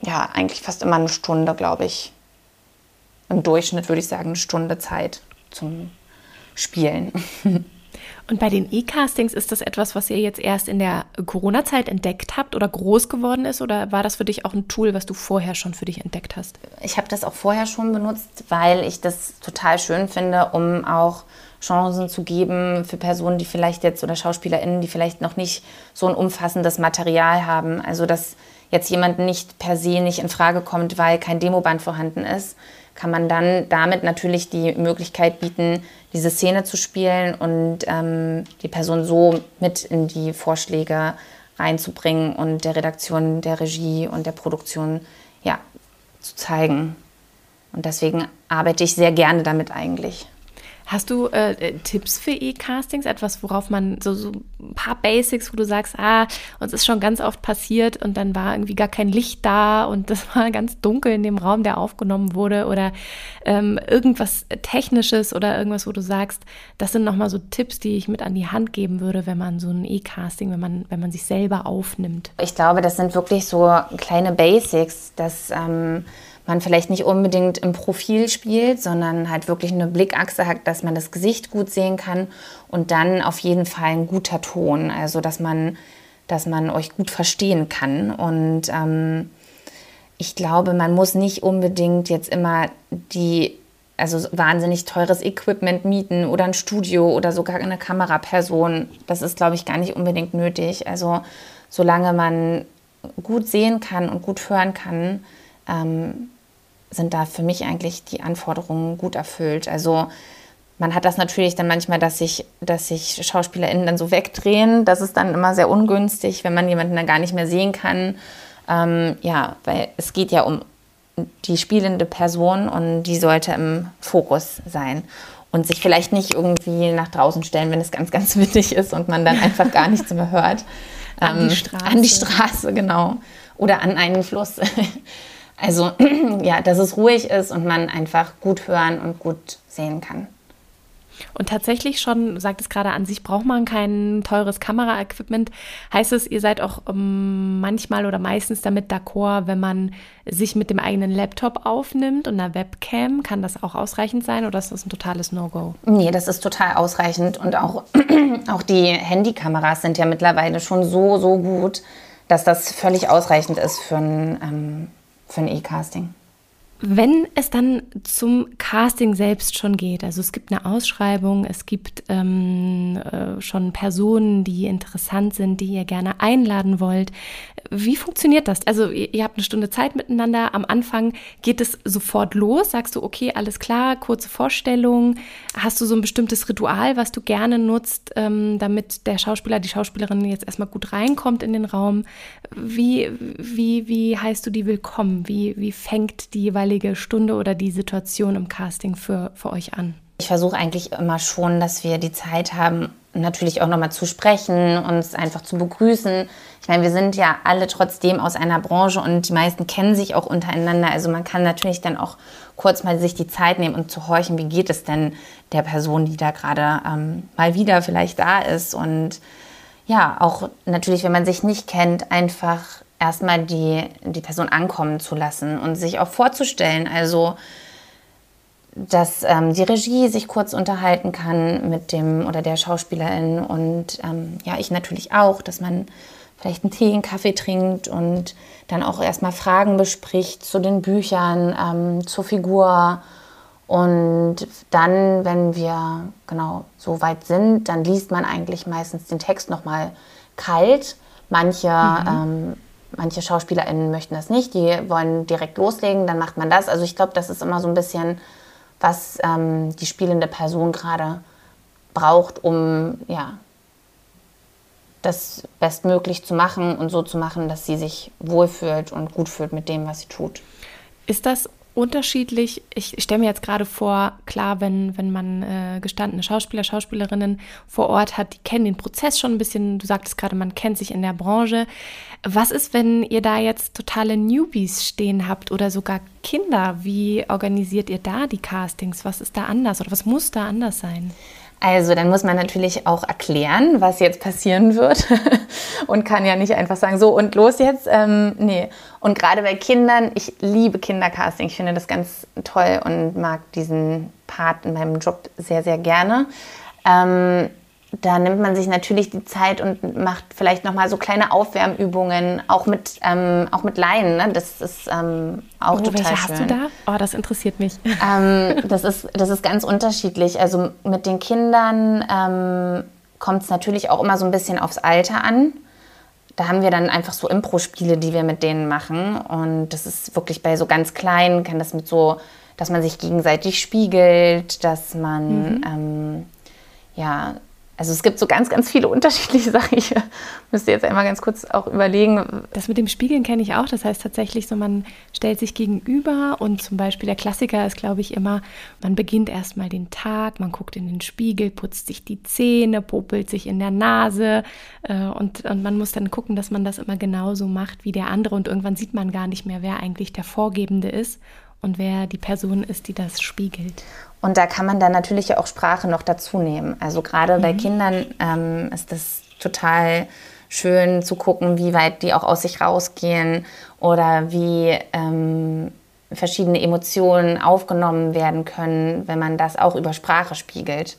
Speaker 3: ja, eigentlich fast immer eine Stunde, glaube ich. Im Durchschnitt würde ich sagen, eine Stunde Zeit zum Spielen.
Speaker 1: Und bei den E-Castings ist das etwas, was ihr jetzt erst in der Corona-Zeit entdeckt habt oder groß geworden ist? Oder war das für dich auch ein Tool, was du vorher schon für dich entdeckt hast?
Speaker 3: Ich habe das auch vorher schon benutzt, weil ich das total schön finde, um auch Chancen zu geben für Personen, die vielleicht jetzt oder SchauspielerInnen, die vielleicht noch nicht so ein umfassendes Material haben. Also, dass jetzt jemand nicht per se nicht in Frage kommt, weil kein Demoband vorhanden ist, kann man dann damit natürlich die Möglichkeit bieten, diese Szene zu spielen und ähm, die Person so mit in die Vorschläge reinzubringen und der Redaktion, der Regie und der Produktion ja, zu zeigen. Und deswegen arbeite ich sehr gerne damit eigentlich.
Speaker 1: Hast du äh, äh, Tipps für E-Castings? Etwas, worauf man so, so ein paar Basics, wo du sagst, ah, uns ist schon ganz oft passiert und dann war irgendwie gar kein Licht da und das war ganz dunkel in dem Raum, der aufgenommen wurde oder ähm, irgendwas Technisches oder irgendwas, wo du sagst, das sind nochmal so Tipps, die ich mit an die Hand geben würde, wenn man so ein E-Casting, wenn man, wenn man sich selber aufnimmt.
Speaker 3: Ich glaube, das sind wirklich so kleine Basics, dass ähm, man vielleicht nicht unbedingt im Profil spielt, sondern halt wirklich eine Blickachse hat, dass man das Gesicht gut sehen kann und dann auf jeden Fall ein guter Ton, also dass man, dass man euch gut verstehen kann. Und ähm, ich glaube, man muss nicht unbedingt jetzt immer die also wahnsinnig teures Equipment mieten oder ein Studio oder sogar eine Kameraperson. Das ist, glaube ich, gar nicht unbedingt nötig. Also solange man gut sehen kann und gut hören kann, ähm, sind da für mich eigentlich die Anforderungen gut erfüllt. Also man hat das natürlich dann manchmal, dass sich, dass sich SchauspielerInnen dann so wegdrehen. Das ist dann immer sehr ungünstig, wenn man jemanden dann gar nicht mehr sehen kann. Ähm, ja, weil es geht ja um die spielende Person und die sollte im Fokus sein und sich vielleicht nicht irgendwie nach draußen stellen, wenn es ganz, ganz windig ist und man dann einfach gar nichts mehr hört.
Speaker 1: an die ähm, Straße.
Speaker 3: An die Straße, genau. Oder an einen Fluss. Also ja, dass es ruhig ist und man einfach gut hören und gut sehen kann.
Speaker 1: Und tatsächlich schon, sagt es gerade an sich, braucht man kein teures Kameraequipment. Heißt es, ihr seid auch ähm, manchmal oder meistens damit d'accord, wenn man sich mit dem eigenen Laptop aufnimmt und einer Webcam? Kann das auch ausreichend sein oder ist das ein totales No-Go?
Speaker 3: Nee, das ist total ausreichend. Und auch, auch die Handykameras sind ja mittlerweile schon so, so gut, dass das völlig ausreichend ist für ein ähm, für ein E-Casting.
Speaker 1: Wenn es dann zum Casting selbst schon geht, also es gibt eine Ausschreibung, es gibt ähm, äh, schon Personen, die interessant sind, die ihr gerne einladen wollt. Wie funktioniert das? Also ihr, habt eine Stunde Zeit miteinander. Am Anfang geht es sofort los. Sagst du, okay, alles klar, kurze Vorstellung. Hast du so ein bestimmtes Ritual, was du gerne nutzt, ähm, damit der Schauspieler, die Schauspielerin jetzt erstmal gut reinkommt in den Raum? Wie, wie, wie heißt du die willkommen? Wie, wie fängt die jeweilige jeweilige Stunde oder die Situation im Casting für, für euch an?
Speaker 3: Ich versuche eigentlich immer schon, dass wir die Zeit haben, natürlich auch nochmal zu sprechen, uns einfach zu begrüßen. Ich meine, wir sind ja alle trotzdem aus einer Branche und die meisten kennen sich auch untereinander. Also man kann natürlich dann auch kurz mal sich die Zeit nehmen und zu horchen, wie geht es denn der Person, die da gerade ähm, mal wieder vielleicht da ist. Und ja, auch natürlich, wenn man sich nicht kennt, einfach erstmal die, die Person ankommen zu lassen und sich auch vorzustellen. Also, dass ähm, die Regie sich kurz unterhalten kann mit dem oder der Schauspielerin und ähm, ja, ich natürlich auch, dass man vielleicht einen Tee, einen Kaffee trinkt und dann auch erstmal Fragen bespricht zu den Büchern, ähm, zur Figur. Und dann, wenn wir genau so weit sind, dann liest man eigentlich meistens den Text nochmal kalt Manche, mhm. ähm, manche SchauspielerInnen möchten das nicht, die wollen direkt loslegen, dann macht man das. Also ich glaube, das ist immer so ein bisschen, was ähm, die spielende Person gerade braucht, um ja, das bestmöglich zu machen und so zu machen, dass sie sich wohlfühlt und gut fühlt mit dem, was sie tut.
Speaker 1: Ist das unterschiedlich. Ich stelle mir jetzt gerade vor, klar, wenn, wenn man äh, gestandene Schauspieler, Schauspielerinnen vor Ort hat, die kennen den Prozess schon ein bisschen. Du sagtest gerade, man kennt sich in der Branche. Was ist, wenn ihr da jetzt totale Newbies stehen habt oder sogar Kinder? Wie organisiert ihr da die Castings? Was ist da anders oder was muss da anders sein?
Speaker 3: Also dann muss man natürlich auch erklären, was jetzt passieren wird und kann ja nicht einfach sagen, so und los jetzt. Ähm, nee. Und gerade bei Kindern, ich liebe Kindercasting. Ich finde das ganz toll und mag diesen Part in meinem Job sehr, sehr gerne. Ähm, da nimmt man sich natürlich die Zeit und macht vielleicht noch mal so kleine Aufwärmübungen, auch mit, ähm, auch mit Laien. Ne? Das ist ähm, auch oh, total welche schön. hast du da?
Speaker 1: Oh, das interessiert mich.
Speaker 3: Ähm, das, ist, das ist ganz unterschiedlich. Also mit den Kindern ähm, kommt es natürlich auch immer so ein bisschen aufs Alter an. Da haben wir dann einfach so Impro-Spiele, die wir mit denen machen. Und das ist wirklich bei so ganz Kleinen, kann das mit so, dass man sich gegenseitig spiegelt, dass man mhm. ähm, ja also es gibt so ganz, ganz viele unterschiedliche Sachen. Ich müsste jetzt einmal ganz kurz auch überlegen.
Speaker 1: Das mit dem Spiegeln kenne ich auch. Das heißt tatsächlich so, man stellt sich gegenüber und zum Beispiel der Klassiker ist, glaube ich, immer, man beginnt erstmal den Tag, man guckt in den Spiegel, putzt sich die Zähne, popelt sich in der Nase äh, und, und man muss dann gucken, dass man das immer genauso macht wie der andere und irgendwann sieht man gar nicht mehr, wer eigentlich der Vorgebende ist und wer die Person ist, die das spiegelt.
Speaker 3: Und da kann man dann natürlich auch Sprache noch dazu nehmen. Also gerade mhm. bei Kindern ähm, ist das total schön zu gucken, wie weit die auch aus sich rausgehen oder wie ähm, verschiedene Emotionen aufgenommen werden können, wenn man das auch über Sprache spiegelt.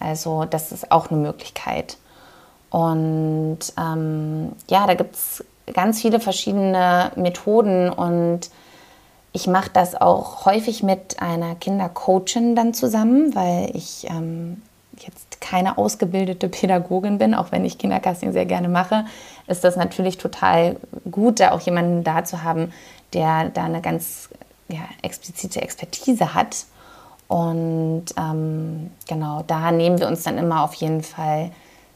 Speaker 3: Also das ist auch eine Möglichkeit. Und ähm, ja, da gibt es ganz viele verschiedene Methoden und ich mache das auch häufig mit einer Kindercoachin dann zusammen, weil ich ähm, jetzt keine ausgebildete Pädagogin bin, auch wenn ich Kindercasting sehr gerne mache, ist das natürlich total gut, da auch jemanden da zu haben, der da eine ganz ja, explizite Expertise hat. Und ähm, genau, da nehmen wir uns dann immer auf jeden Fall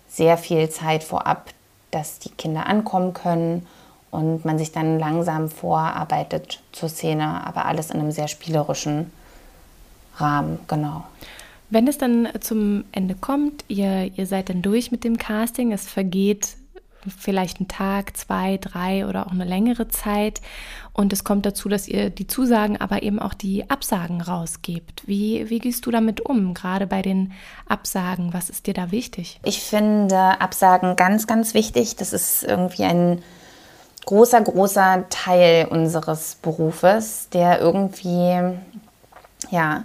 Speaker 3: sehr viel Zeit vorab, dass die Kinder ankommen können und man sich dann langsam vorarbeitet zur Szene, aber alles in einem sehr spielerischen Rahmen, genau.
Speaker 1: Wenn es dann zum Ende kommt, ihr, ihr seid dann durch mit dem Casting, es vergeht vielleicht ein Tag, zwei, drei oder auch eine längere Zeit und es kommt dazu, dass ihr die Zusagen, aber eben auch die Absagen rausgebt. Wie, wie gehst du damit um, gerade bei den Absagen? Was ist dir da wichtig?
Speaker 3: Ich finde Absagen ganz, ganz wichtig. Das ist irgendwie ein großer, großer Teil unseres Berufes, der irgendwie, ja,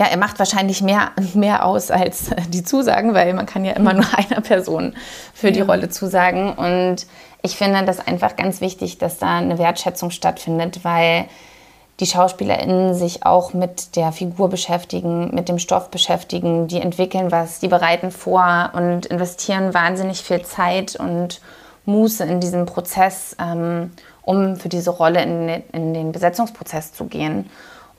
Speaker 3: ja, er macht wahrscheinlich mehr, mehr aus als die Zusagen, weil man kann ja immer nur einer Person für die ja. Rolle zusagen. Und ich finde das einfach ganz wichtig, dass da eine Wertschätzung stattfindet, weil die SchauspielerInnen sich auch mit der Figur beschäftigen, mit dem Stoff beschäftigen, die entwickeln was, die bereiten vor und investieren wahnsinnig viel Zeit und Muße in diesem Prozess, ähm, um für diese Rolle in, in, den Besetzungsprozess zu gehen.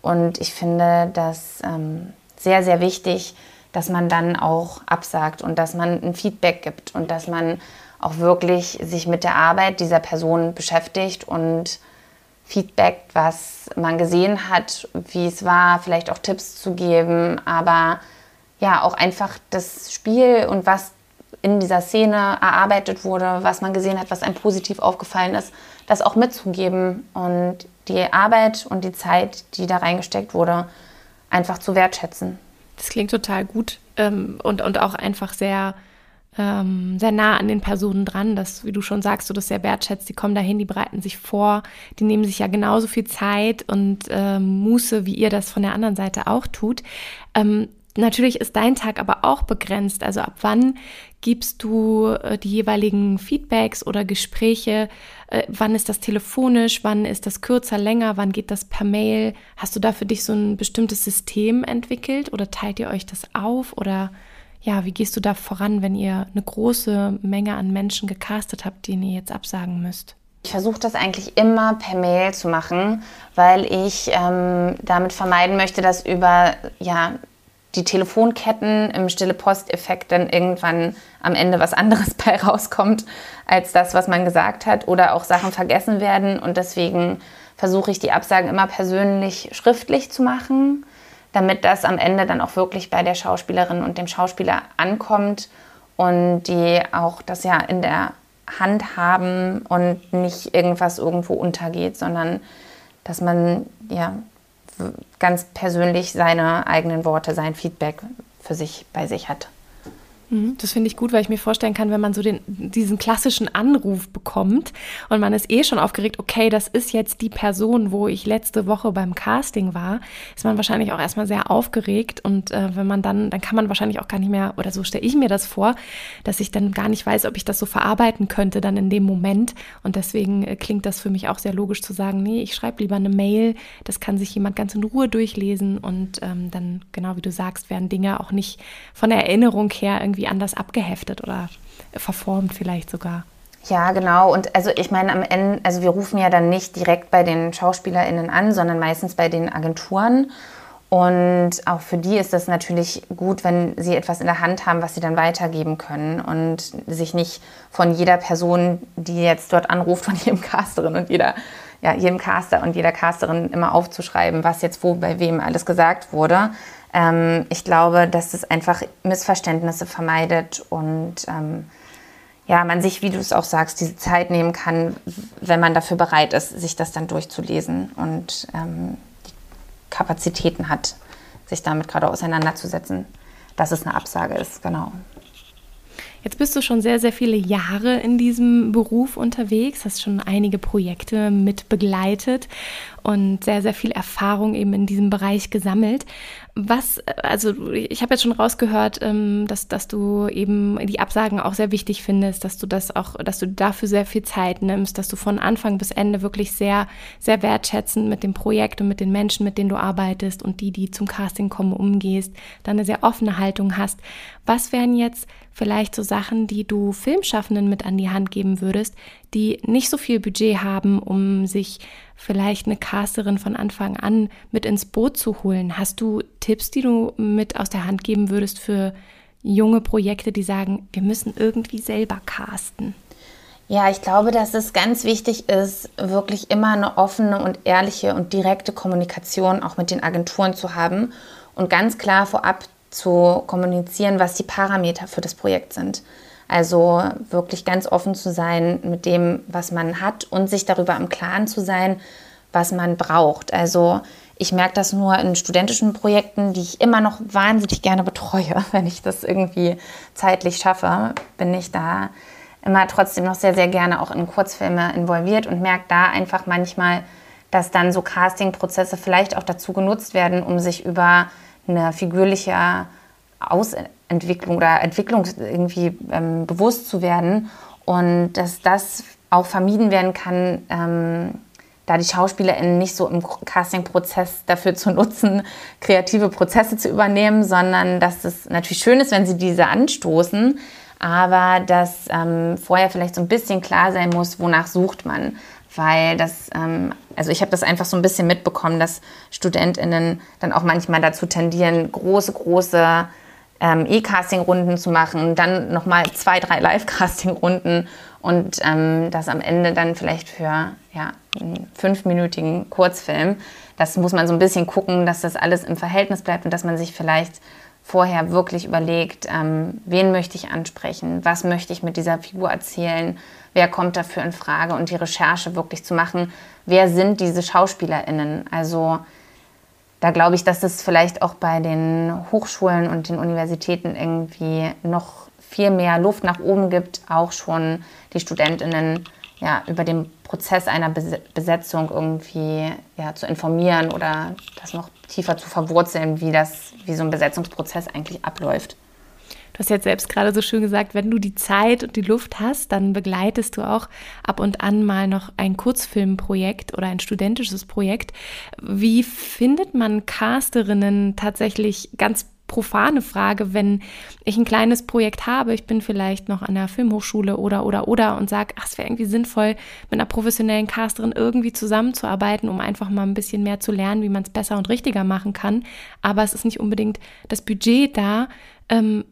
Speaker 3: Und ich finde das ähm, sehr, sehr wichtig, dass man dann auch absagt und dass man ein Feedback gibt und dass man auch wirklich sich mit der Arbeit dieser Person beschäftigt und Feedback, was man gesehen hat, wie es war, vielleicht auch Tipps zu geben, aber ja, auch einfach das Spiel und was in dieser Szene erarbeitet wurde, was man gesehen hat, was einem positiv aufgefallen ist, das auch mitzugeben und die Arbeit und die Zeit, die da reingesteckt wurde, einfach zu wertschätzen.
Speaker 1: Das klingt total gut ähm, und, und auch einfach sehr, ähm, sehr nah an den Personen dran, dass, wie du schon sagst, du das sehr wertschätzt. Die kommen dahin, die bereiten sich vor, die nehmen sich ja genauso viel Zeit und ähm, Muße, wie ihr das von der anderen Seite auch tut. Ähm, Natürlich ist dein Tag aber auch begrenzt. Also ab wann gibst du äh, die jeweiligen Feedbacks oder Gespräche? Äh, wann ist das telefonisch? Wann ist das kürzer, länger? Wann geht das per Mail? Hast du da für dich so ein bestimmtes System entwickelt oder teilt ihr euch das auf? Oder ja, wie gehst du da voran, wenn ihr eine große Menge an Menschen gecastet habt, denen ihr jetzt absagen müsst?
Speaker 3: Ich versuche das eigentlich immer per Mail zu machen, weil ich ähm, damit vermeiden möchte, dass über ja, die Telefonketten im stille Posteffekt dann irgendwann am Ende was anderes bei rauskommt als das, was man gesagt hat oder auch Sachen vergessen werden. Und deswegen versuche ich die Absagen immer persönlich schriftlich zu machen, damit das am Ende dann auch wirklich bei der Schauspielerin und dem Schauspieler ankommt und die auch das ja in der Hand haben und nicht irgendwas irgendwo untergeht, sondern dass man ja ganz persönlich seine eigenen Worte, sein Feedback für sich bei sich hat.
Speaker 1: Mhm. Das finde ich gut, weil ich mir vorstellen kann, wenn man so den, diesen klassischen Anruf bekommt und man ist eh schon aufgeregt, okay, das ist jetzt die Person, wo ich letzte Woche beim Casting war, ist man wahrscheinlich auch erstmal sehr aufgeregt und äh, wenn man dann, dann kann man wahrscheinlich auch gar nicht mehr, oder so stelle ich mir das vor, dass ich dann gar nicht weiß, ob ich das so verarbeiten könnte dann in dem Moment und deswegen äh, klingt das für mich auch sehr logisch zu sagen, nee, ich schreibe lieber eine Mail, das kann sich jemand ganz in Ruhe durchlesen und ähm, dann, genau wie du sagst, werden Dinge auch nicht von der Erinnerung her irgendwie irgendwie anders abgeheftet oder verformt vielleicht sogar.
Speaker 3: Ja, genau. Und also ich meine, am Ende, also wir rufen ja dann nicht direkt bei den SchauspielerInnen an, sondern meistens bei den Agenturen. Und auch für die ist es natürlich gut, wenn sie etwas in der Hand haben, was sie dann weitergeben können und sich nicht von jeder Person, die jetzt dort anruft, von jedem Casterin und jeder, ja, jedem Caster und jeder Casterin immer aufzuschreiben, was jetzt wo bei wem alles gesagt wurde, ähm, ich glaube, dass es einfach Missverständnisse vermeidet und ähm, ja, man sich, wie du es auch sagst, diese Zeit nehmen kann, wenn man dafür bereit ist, sich das dann durchzulesen und ähm, die Kapazitäten hat, sich damit gerade auseinanderzusetzen, dass es eine Absage ist, genau.
Speaker 1: Jetzt bist du schon sehr, sehr viele Jahre in diesem Beruf unterwegs, hast schon einige Projekte mit begleitet und sehr, sehr viel Erfahrung eben in diesem Bereich gesammelt. Was, also ich habe jetzt schon rausgehört, ähm, dass, dass du eben die Absagen auch sehr wichtig findest, dass du das auch, dass du dafür sehr viel Zeit nimmst, dass du von Anfang bis Ende wirklich sehr, sehr wertschätzend mit dem Projekt und mit den Menschen, mit denen du arbeitest und die, die zum Casting kommen, umgehst, dann eine sehr offene Haltung hast. Was wären jetzt vielleicht so Sachen, die du Filmschaffenden mit an die Hand geben würdest, die nicht so viel Budget haben, um sich vielleicht eine Casterin von Anfang an mit ins Boot zu holen. Hast du Tipps, die du mit aus der Hand geben würdest für junge Projekte, die sagen, wir müssen irgendwie selber casten?
Speaker 3: Ja, ich glaube, dass es ganz wichtig ist, wirklich immer eine offene und ehrliche und direkte Kommunikation auch mit den Agenturen zu haben und ganz klar vorab zu kommunizieren, was die Parameter für das Projekt sind. Also wirklich ganz offen zu sein mit dem, was man hat und sich darüber im Klaren zu sein, was man braucht. Also ich merke das nur in studentischen Projekten, die ich immer noch wahnsinnig gerne betreue. Wenn ich das irgendwie zeitlich schaffe, bin ich da immer trotzdem noch sehr, sehr gerne auch in Kurzfilme involviert und merke da einfach manchmal, dass dann so Castingprozesse vielleicht auch dazu genutzt werden, um sich über eine figürliche Aus Entwicklung oder Entwicklung irgendwie ähm, bewusst zu werden und dass das auch vermieden werden kann, ähm, da die SchauspielerInnen nicht so im Casting-Prozess dafür zu nutzen, kreative Prozesse zu übernehmen, sondern dass es natürlich schön ist, wenn sie diese anstoßen, aber dass ähm, vorher vielleicht so ein bisschen klar sein muss, wonach sucht man. Weil das, ähm, also ich habe das einfach so ein bisschen mitbekommen, dass StudentInnen dann auch manchmal dazu tendieren, große, große ähm, E-Casting-Runden zu machen, dann nochmal zwei, drei Live-Casting-Runden und ähm, das am Ende dann vielleicht für ja, einen fünfminütigen Kurzfilm. Das muss man so ein bisschen gucken, dass das alles im Verhältnis bleibt und dass man sich vielleicht vorher wirklich überlegt, ähm, wen möchte ich ansprechen, was möchte ich mit dieser Figur erzählen, wer kommt dafür in Frage und die Recherche wirklich zu machen, wer sind diese SchauspielerInnen. Also da glaube ich, dass es vielleicht auch bei den Hochschulen und den Universitäten irgendwie noch viel mehr Luft nach oben gibt, auch schon die Studentinnen ja, über den Prozess einer Besetzung irgendwie ja, zu informieren oder das noch tiefer zu verwurzeln, wie, das, wie so ein Besetzungsprozess eigentlich abläuft.
Speaker 1: Hast jetzt selbst gerade so schön gesagt, wenn du die Zeit und die Luft hast, dann begleitest du auch ab und an mal noch ein Kurzfilmprojekt oder ein studentisches Projekt. Wie findet man Casterinnen tatsächlich ganz profane Frage, wenn ich ein kleines Projekt habe, ich bin vielleicht noch an der Filmhochschule oder oder oder und sage, ach, es wäre irgendwie sinnvoll, mit einer professionellen Casterin irgendwie zusammenzuarbeiten, um einfach mal ein bisschen mehr zu lernen, wie man es besser und richtiger machen kann. Aber es ist nicht unbedingt das Budget da. Ähm,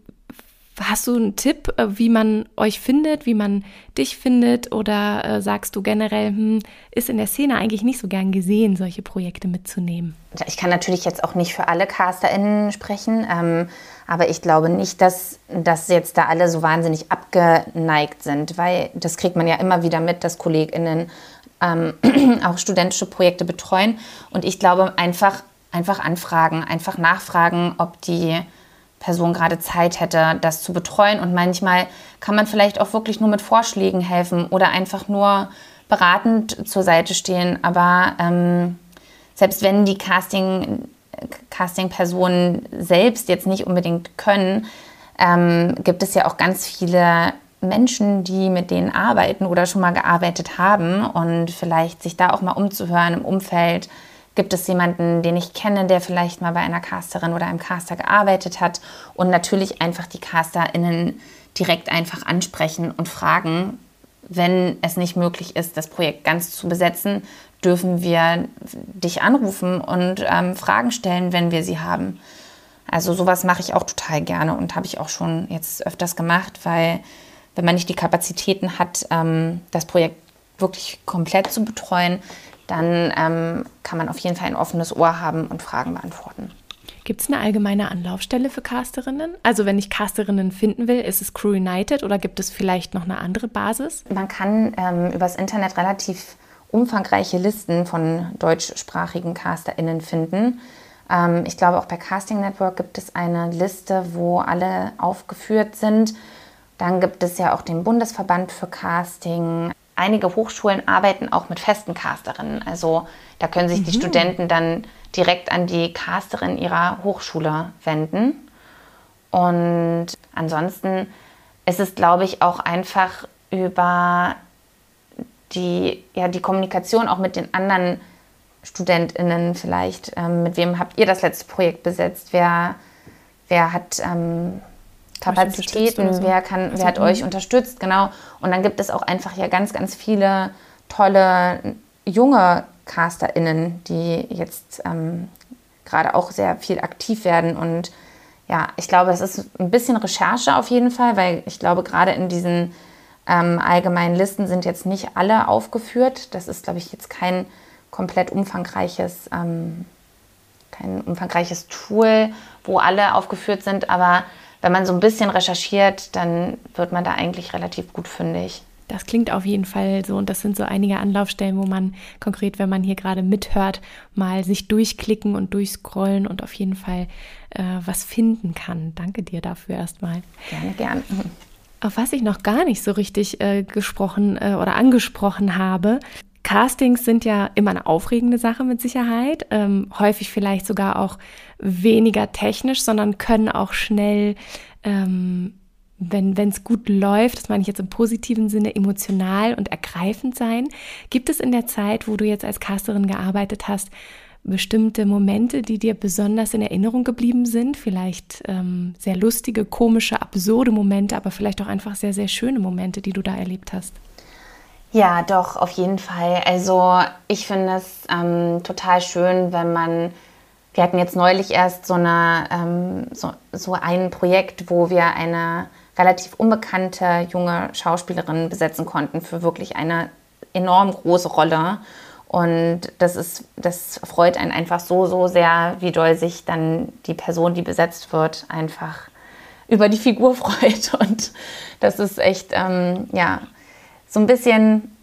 Speaker 1: Hast du einen Tipp, äh, wie man euch findet, wie man dich findet? Oder äh, sagst du generell, hm, ist in der Szene eigentlich nicht so gern gesehen, solche Projekte mitzunehmen?
Speaker 3: Ich kann natürlich jetzt auch nicht für alle CasterInnen sprechen, ähm, aber ich glaube nicht, dass, dass jetzt da alle so wahnsinnig abgeneigt sind, weil das kriegt man ja immer wieder mit, dass KollegInnen ähm, auch studentische Projekte betreuen. Und ich glaube, einfach, einfach anfragen, einfach nachfragen, ob die Person gerade Zeit hätte, das zu betreuen. Und manchmal kann man vielleicht auch wirklich nur mit Vorschlägen helfen oder einfach nur beratend zur Seite stehen. Aber ähm, selbst wenn die Casting, Casting-Personen selbst jetzt nicht unbedingt können, ähm, gibt es ja auch ganz viele Menschen, die mit denen arbeiten oder schon mal gearbeitet haben und vielleicht sich da auch mal umzuhören im Umfeld Gibt es jemanden, den ich kenne, der vielleicht mal bei einer Casterin oder einem Caster gearbeitet hat? Und natürlich einfach die CasterInnen direkt einfach ansprechen und fragen, wenn es nicht möglich ist, das Projekt ganz zu besetzen, dürfen wir dich anrufen und ähm, Fragen stellen, wenn wir sie haben. Also sowas mache ich auch total gerne und habe ich auch schon jetzt öfters gemacht, weil wenn man nicht die Kapazitäten hat, ähm, das Projekt wirklich komplett zu betreuen, dann ähm, kann man auf jeden Fall ein offenes Ohr haben und Fragen beantworten.
Speaker 1: Gibt es eine allgemeine Anlaufstelle für Casterinnen? Also wenn ich Casterinnen finden will, ist es Crew United oder gibt es vielleicht noch eine andere Basis?
Speaker 3: Man kann ähm, übers Internet relativ umfangreiche Listen von deutschsprachigen Casterinnen finden. Ähm, ich glaube, auch bei Casting Network gibt es eine Liste, wo alle aufgeführt sind. Dann gibt es ja auch den Bundesverband für Casting einige Hochschulen arbeiten auch mit festen Casterinnen. Also da können sich mhm. die Studenten dann direkt an die Casterin ihrer Hochschule wenden. Und ansonsten ist es, glaube ich, auch einfach über die, ja, die Kommunikation auch mit den anderen StudentInnen vielleicht. Ähm, mit wem habt ihr das letzte Projekt besetzt? Wer, wer hat ähm, Kapazitäten, wer, kann, wer hat euch unterstützt, genau. Und dann gibt es auch einfach ja ganz, ganz viele tolle junge CasterInnen, die jetzt ähm, gerade auch sehr viel aktiv werden. Und ja, ich glaube, es ist ein bisschen Recherche auf jeden Fall, weil ich glaube, gerade in diesen ähm, allgemeinen Listen sind jetzt nicht alle aufgeführt. Das ist, glaube ich, jetzt kein komplett umfangreiches, ähm, kein umfangreiches Tool, wo alle aufgeführt sind, aber wenn man so ein bisschen recherchiert, dann wird man da eigentlich relativ gut fündig.
Speaker 1: Das klingt auf jeden Fall so und das sind so einige Anlaufstellen, wo man konkret, wenn man hier gerade mithört, mal sich durchklicken und durchscrollen und auf jeden Fall äh, was finden kann. Danke dir dafür erstmal.
Speaker 3: Gerne, gerne.
Speaker 1: Auf was ich noch gar nicht so richtig äh, gesprochen äh, oder angesprochen habe, Castings sind ja immer eine aufregende Sache mit Sicherheit, ähm, häufig vielleicht sogar auch weniger technisch, sondern können auch schnell, ähm, wenn es gut läuft, das meine ich jetzt im positiven Sinne, emotional und ergreifend sein. Gibt es in der Zeit, wo du jetzt als Casterin gearbeitet hast, bestimmte Momente, die dir besonders in Erinnerung geblieben sind? Vielleicht ähm, sehr lustige, komische, absurde Momente, aber vielleicht auch einfach sehr, sehr schöne Momente, die du da erlebt hast?
Speaker 3: Ja, doch, auf jeden Fall. Also ich finde es ähm, total schön, wenn man, wir hatten jetzt neulich erst so, eine, ähm, so, so ein Projekt, wo wir eine relativ unbekannte junge Schauspielerin besetzen konnten für wirklich eine enorm große Rolle. Und das ist, das freut einen einfach so, so sehr, wie doll sich dann die Person, die besetzt wird, einfach über die Figur freut. Und das ist echt, ähm, ja, so ein bisschen,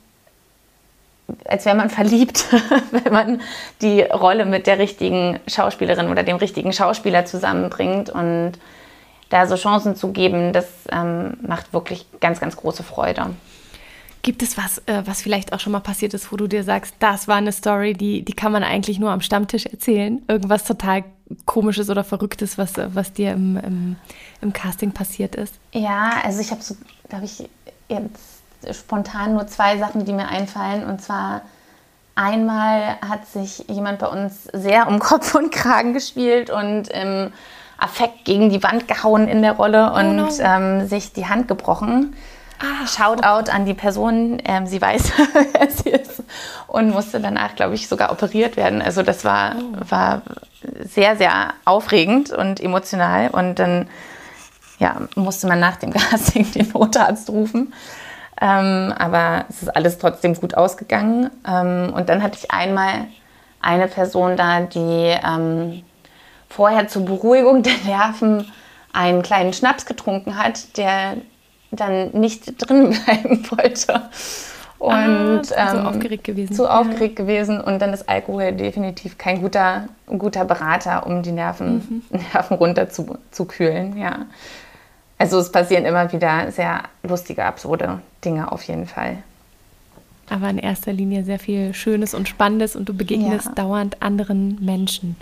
Speaker 3: als wäre man verliebt, wenn man die Rolle mit der richtigen Schauspielerin oder dem richtigen Schauspieler zusammenbringt. Und da so Chancen zu geben, das ähm, macht wirklich ganz, ganz große Freude.
Speaker 1: Gibt es was, äh, was vielleicht auch schon mal passiert ist, wo du dir sagst, das war eine Story, die, die kann man eigentlich nur am Stammtisch erzählen? Irgendwas total Komisches oder Verrücktes, was, was dir im, im, im Casting passiert ist?
Speaker 3: Ja, also ich habe so, glaube ich, jetzt spontan nur zwei Sachen, die mir einfallen. Und zwar einmal hat sich jemand bei uns sehr um Kopf und Kragen gespielt und im Affekt gegen die Wand gehauen in der Rolle oh und no. ähm, sich die Hand gebrochen. Ah, Shoutout an die Person, ähm, sie weiß, wer sie ist und musste danach, glaube ich, sogar operiert werden. Also das war, oh. war sehr, sehr aufregend und emotional und dann ja, musste man nach dem Casting den Notarzt rufen. Ähm, aber es ist alles trotzdem gut ausgegangen. Ähm, und dann hatte ich einmal eine Person da, die ähm, vorher zur Beruhigung der Nerven einen kleinen Schnaps getrunken hat, der dann nicht drin bleiben wollte. Und
Speaker 1: ah, zu ähm, aufgeregt gewesen.
Speaker 3: Zu aufgeregt ja. gewesen. Und dann ist Alkohol definitiv kein guter, guter Berater, um die Nerven, mhm. Nerven runter zu, zu kühlen. Ja. Also es passieren immer wieder sehr lustige, absurde Dinge auf jeden Fall.
Speaker 1: Aber in erster Linie sehr viel Schönes und Spannendes und du begegnest ja. dauernd anderen Menschen.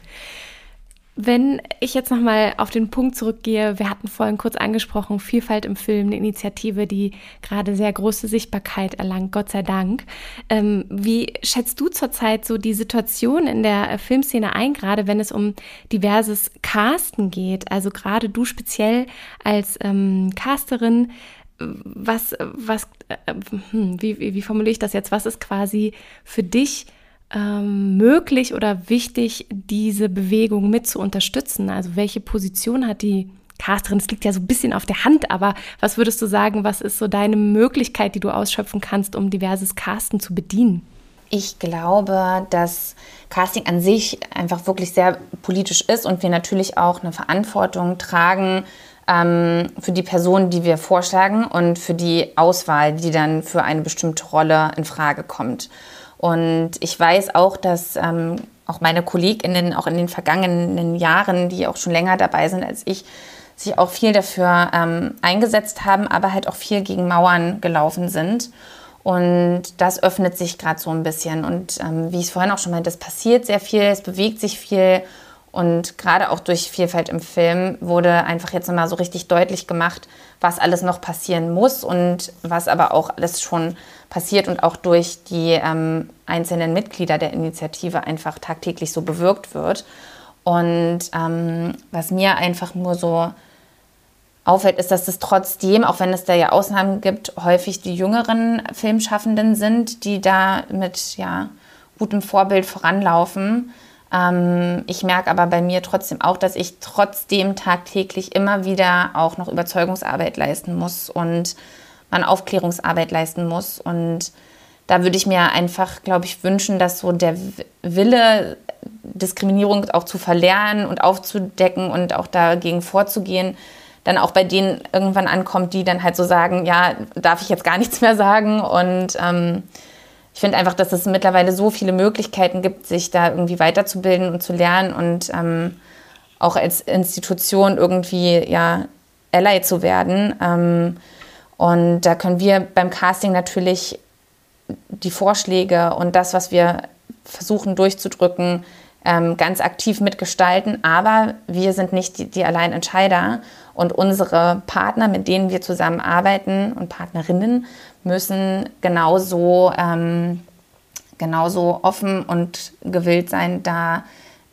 Speaker 1: Wenn ich jetzt nochmal auf den Punkt zurückgehe, wir hatten vorhin kurz angesprochen, Vielfalt im Film, eine Initiative, die gerade sehr große Sichtbarkeit erlangt, Gott sei Dank. Ähm, wie schätzt du zurzeit so die Situation in der Filmszene ein, gerade wenn es um diverses Casten geht? Also gerade du speziell als ähm, Casterin, was, was, äh, hm, wie, wie, wie formuliere ich das jetzt? Was ist quasi für dich ähm, möglich oder wichtig, diese Bewegung mit zu unterstützen? Also welche Position hat die Casterin? Es liegt ja so ein bisschen auf der Hand, aber was würdest du sagen, was ist so deine Möglichkeit, die du ausschöpfen kannst, um diverses Casten zu bedienen?
Speaker 3: Ich glaube, dass Casting an sich einfach wirklich sehr politisch ist und wir natürlich auch eine Verantwortung tragen ähm, für die Personen, die wir vorschlagen und für die Auswahl, die dann für eine bestimmte Rolle in Frage kommt. Und ich weiß auch, dass ähm, auch meine KollegInnen auch in den vergangenen Jahren, die auch schon länger dabei sind als ich, sich auch viel dafür ähm, eingesetzt haben, aber halt auch viel gegen Mauern gelaufen sind. Und das öffnet sich gerade so ein bisschen. Und ähm, wie ich es vorhin auch schon meinte, es passiert sehr viel, es bewegt sich viel. Und gerade auch durch Vielfalt im Film wurde einfach jetzt nochmal so richtig deutlich gemacht, was alles noch passieren muss und was aber auch alles schon passiert und auch durch die ähm, einzelnen Mitglieder der Initiative einfach tagtäglich so bewirkt wird. Und ähm, was mir einfach nur so auffällt, ist, dass es trotzdem, auch wenn es da ja Ausnahmen gibt, häufig die jüngeren Filmschaffenden sind, die da mit ja, gutem Vorbild voranlaufen. Ähm, ich merke aber bei mir trotzdem auch, dass ich trotzdem tagtäglich immer wieder auch noch Überzeugungsarbeit leisten muss und man Aufklärungsarbeit leisten muss. Und da würde ich mir einfach, glaube ich, wünschen, dass so der Wille, Diskriminierung auch zu verlernen und aufzudecken und auch dagegen vorzugehen, dann auch bei denen irgendwann ankommt, die dann halt so sagen, ja, darf ich jetzt gar nichts mehr sagen und ähm, ich finde einfach, dass es mittlerweile so viele Möglichkeiten gibt, sich da irgendwie weiterzubilden und zu lernen und ähm, auch als Institution irgendwie ja Ally zu werden. Ähm, und da können wir beim Casting natürlich die Vorschläge und das, was wir versuchen durchzudrücken, ähm, ganz aktiv mitgestalten. Aber wir sind nicht die, die Alleinentscheider. Und unsere Partner, mit denen wir zusammenarbeiten und Partnerinnen, müssen genauso, ähm, genauso offen und gewillt sein, da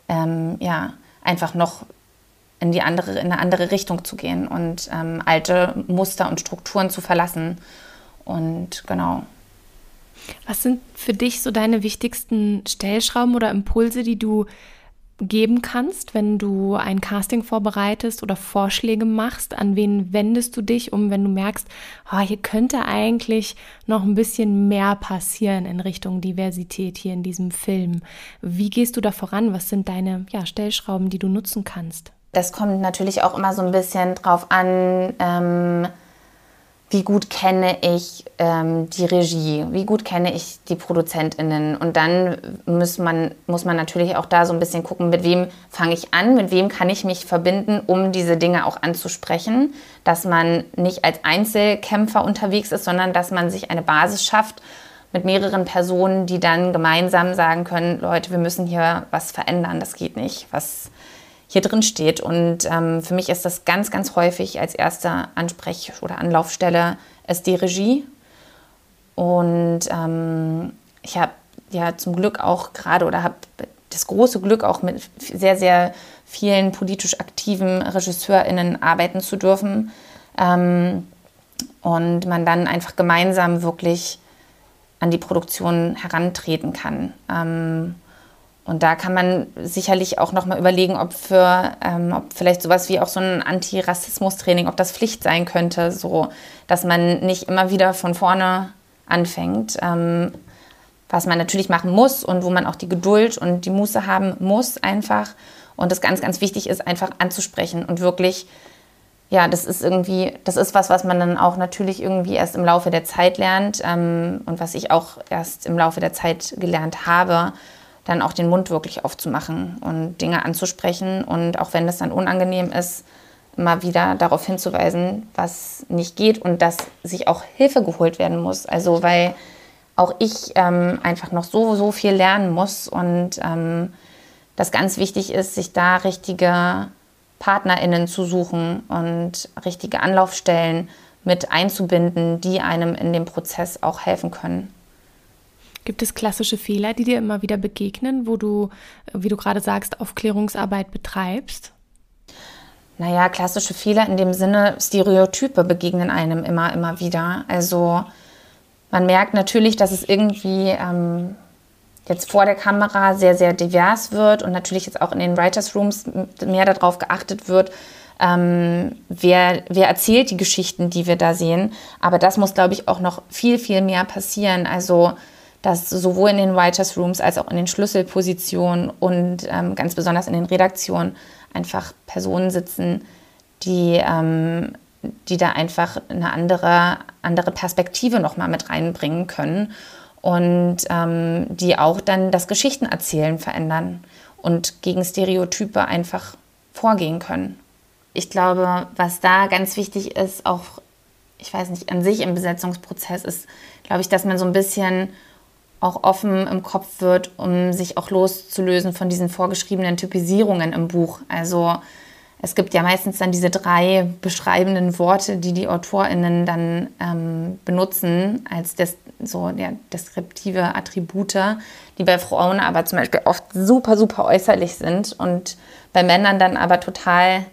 Speaker 3: ähm, ja, einfach noch in, die andere, in eine andere Richtung zu gehen und ähm, alte Muster und Strukturen zu verlassen. Und genau.
Speaker 1: Was sind für dich so deine wichtigsten Stellschrauben oder Impulse, die du geben kannst, wenn du ein Casting vorbereitest oder Vorschläge machst? An wen wendest du dich, um wenn du merkst, oh, hier könnte eigentlich noch ein bisschen mehr passieren in Richtung Diversität hier in diesem Film? Wie gehst du da voran? Was sind deine ja, Stellschrauben, die du nutzen kannst?
Speaker 3: Das kommt natürlich auch immer so ein bisschen drauf an, ähm, wie gut kenne ich ähm, die Regie, wie gut kenne ich die ProduzentInnen. Und dann muss man, muss man natürlich auch da so ein bisschen gucken, mit wem fange ich an, mit wem kann ich mich verbinden, um diese Dinge auch anzusprechen. Dass man nicht als Einzelkämpfer unterwegs ist, sondern dass man sich eine Basis schafft mit mehreren Personen, die dann gemeinsam sagen können, Leute, wir müssen hier was verändern, das geht nicht. Was, hier drin steht. Und ähm, für mich ist das ganz, ganz häufig als erste Ansprech- oder Anlaufstelle ist die Regie. Und ähm, ich habe ja zum Glück auch gerade oder habe das große Glück, auch mit sehr, sehr vielen politisch aktiven RegisseurInnen arbeiten zu dürfen. Ähm, und man dann einfach gemeinsam wirklich an die Produktion herantreten kann. Ähm, und da kann man sicherlich auch nochmal überlegen, ob für ähm, ob vielleicht sowas wie auch so ein Antirassismus-Training, ob das Pflicht sein könnte, so dass man nicht immer wieder von vorne anfängt, ähm, was man natürlich machen muss und wo man auch die Geduld und die Muße haben muss einfach. Und das ganz, ganz wichtig ist, einfach anzusprechen und wirklich, ja, das ist irgendwie, das ist was, was man dann auch natürlich irgendwie erst im Laufe der Zeit lernt ähm, und was ich auch erst im Laufe der Zeit gelernt habe dann auch den Mund wirklich aufzumachen und Dinge anzusprechen und auch wenn das dann unangenehm ist, immer wieder darauf hinzuweisen, was nicht geht und dass sich auch Hilfe geholt werden muss. Also weil auch ich ähm, einfach noch so, so viel lernen muss und ähm, das ganz wichtig ist, sich da richtige PartnerInnen zu suchen und richtige Anlaufstellen mit einzubinden, die einem in dem Prozess auch helfen können.
Speaker 1: Gibt es klassische Fehler, die dir immer wieder begegnen, wo du, wie du gerade sagst, Aufklärungsarbeit betreibst?
Speaker 3: Naja, klassische Fehler in dem Sinne, Stereotype begegnen einem immer, immer wieder. Also man merkt natürlich, dass es irgendwie ähm, jetzt vor der Kamera sehr, sehr divers wird und natürlich jetzt auch in den Writers Rooms mehr darauf geachtet wird, ähm, wer, wer erzählt die Geschichten, die wir da sehen. Aber das muss, glaube ich, auch noch viel, viel mehr passieren. Also dass sowohl in den Writers Rooms als auch in den Schlüsselpositionen und ähm, ganz besonders in den Redaktionen einfach Personen sitzen, die, ähm, die da einfach eine andere, andere Perspektive nochmal mit reinbringen können und ähm, die auch dann das Geschichtenerzählen verändern und gegen Stereotype einfach vorgehen können. Ich glaube, was da ganz wichtig ist, auch, ich weiß nicht, an sich im Besetzungsprozess ist, glaube ich, dass man so ein bisschen auch offen im Kopf wird, um sich auch loszulösen von diesen vorgeschriebenen Typisierungen im Buch. Also es gibt ja meistens dann diese drei beschreibenden Worte, die die AutorInnen dann ähm, benutzen als des, so ja, deskriptive Attribute, die bei Frauen aber zum Beispiel oft super, super äußerlich sind und bei Männern dann aber total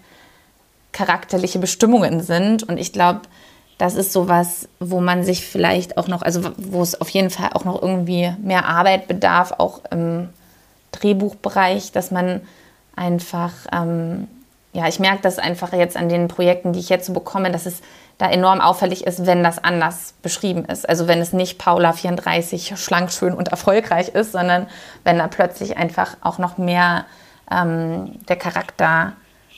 Speaker 3: charakterliche Bestimmungen sind. Und ich glaube, das ist sowas, wo man sich vielleicht auch noch, also wo es auf jeden Fall auch noch irgendwie mehr Arbeit bedarf, auch im Drehbuchbereich, dass man einfach, ähm, ja, ich merke das einfach jetzt an den Projekten, die ich jetzt so bekomme, dass es da enorm auffällig ist, wenn das anders beschrieben ist. Also wenn es nicht Paula 34 schlank, schön und erfolgreich ist, sondern wenn da plötzlich einfach auch noch mehr ähm, der Charakter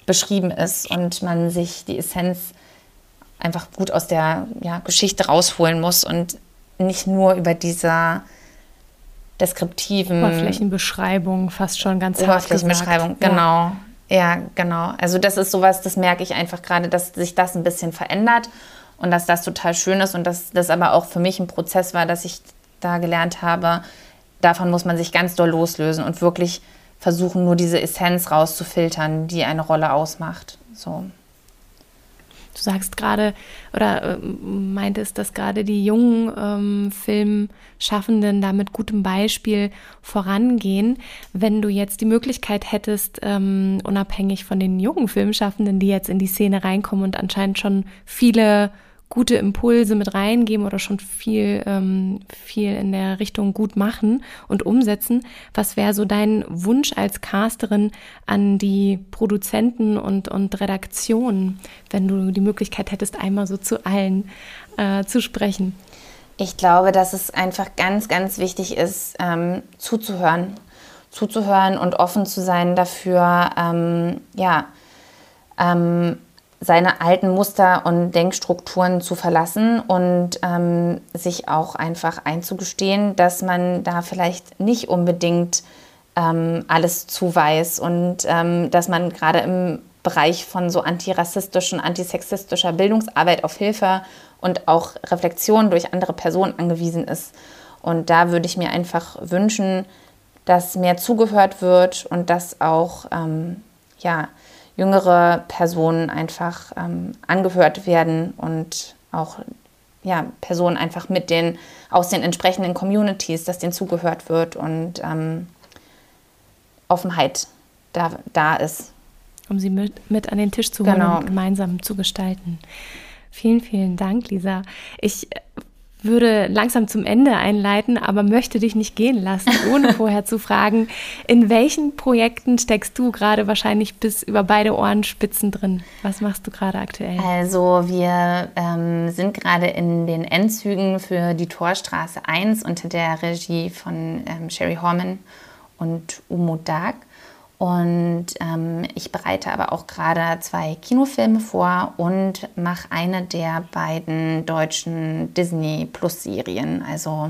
Speaker 3: beschrieben ist und man sich die Essenz einfach gut aus der ja, Geschichte rausholen muss und nicht nur über dieser deskriptiven
Speaker 1: Oberflächenbeschreibung fast schon ganz
Speaker 3: Oberflächenbeschreibung, genau. Ja. ja, genau. Also das ist sowas, das merke ich einfach gerade, dass sich das ein bisschen verändert und dass das total schön ist und dass das aber auch für mich ein Prozess war, dass ich da gelernt habe, davon muss man sich ganz doll loslösen und wirklich versuchen, nur diese Essenz rauszufiltern, die eine Rolle ausmacht. So.
Speaker 1: Du sagst gerade oder äh, meintest, dass gerade die jungen ähm, Filmschaffenden da mit gutem Beispiel vorangehen. Wenn du jetzt die Möglichkeit hättest, ähm, unabhängig von den jungen Filmschaffenden, die jetzt in die Szene reinkommen und anscheinend schon viele gute Impulse mit reingeben oder schon viel, ähm, viel in der Richtung gut machen und umsetzen. Was wäre so dein Wunsch als Casterin an die Produzenten und, und Redaktionen, wenn du die Möglichkeit hättest, einmal so zu allen äh, zu sprechen?
Speaker 3: Ich glaube, dass es einfach ganz, ganz wichtig ist, ähm, zuzuhören. Zuzuhören und offen zu sein dafür, ähm, ja, ähm, seine alten Muster und Denkstrukturen zu verlassen und ähm, sich auch einfach einzugestehen, dass man da vielleicht nicht unbedingt ähm, alles zuweist und ähm, dass man gerade im Bereich von so antirassistischen, antisexistischer Bildungsarbeit auf Hilfe und auch Reflexion durch andere Personen angewiesen ist. Und da würde ich mir einfach wünschen, dass mehr zugehört wird und dass auch ähm, ja, jüngere Personen einfach ähm, angehört werden und auch ja, Personen einfach mit den, aus den entsprechenden Communities, dass denen zugehört wird und ähm, Offenheit da, da ist.
Speaker 1: Um sie mit, mit an den Tisch zu holen genau. und gemeinsam zu gestalten. Vielen, vielen Dank, Lisa. Ich würde langsam zum Ende einleiten, aber möchte dich nicht gehen lassen, ohne vorher zu fragen, in welchen Projekten steckst du gerade wahrscheinlich bis über beide Ohrenspitzen drin? Was machst du gerade aktuell?
Speaker 3: Also wir ähm, sind gerade in den Endzügen für die Torstraße 1 unter der Regie von ähm, Sherry Horman und Umo Dag. Und ähm, ich bereite aber auch gerade zwei Kinofilme vor und mache eine der beiden deutschen Disney Plus Serien. Also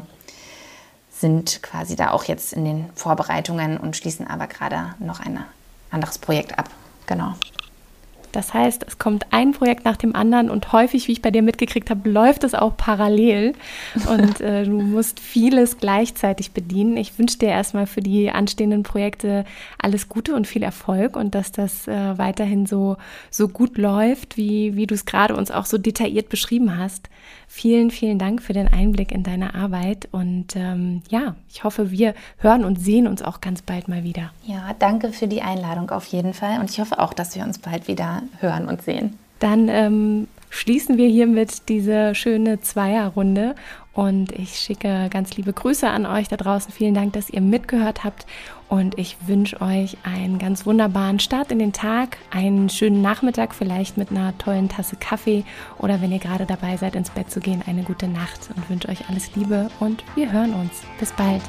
Speaker 3: sind quasi da auch jetzt in den Vorbereitungen und schließen aber gerade noch ein anderes Projekt ab. Genau.
Speaker 1: Das heißt, es kommt ein Projekt nach dem anderen und häufig, wie ich bei dir mitgekriegt habe, läuft es auch parallel und äh, du musst vieles gleichzeitig bedienen. Ich wünsche dir erstmal für die anstehenden Projekte alles Gute und viel Erfolg und dass das äh, weiterhin so, so gut läuft, wie, wie du es gerade uns auch so detailliert beschrieben hast. Vielen, vielen Dank für den Einblick in deine Arbeit und ähm, ja, ich hoffe, wir hören und sehen uns auch ganz bald mal wieder.
Speaker 3: Ja, danke für die Einladung auf jeden Fall und ich hoffe auch, dass wir uns bald wieder hören und sehen.
Speaker 1: Dann ähm, schließen wir hiermit diese schöne Zweierrunde und ich schicke ganz liebe Grüße an euch da draußen. Vielen Dank, dass ihr mitgehört habt und ich wünsche euch einen ganz wunderbaren Start in den Tag, einen schönen Nachmittag, vielleicht mit einer tollen Tasse Kaffee oder wenn ihr gerade dabei seid, ins Bett zu gehen, eine gute Nacht und wünsche euch alles Liebe und wir hören uns. Bis bald.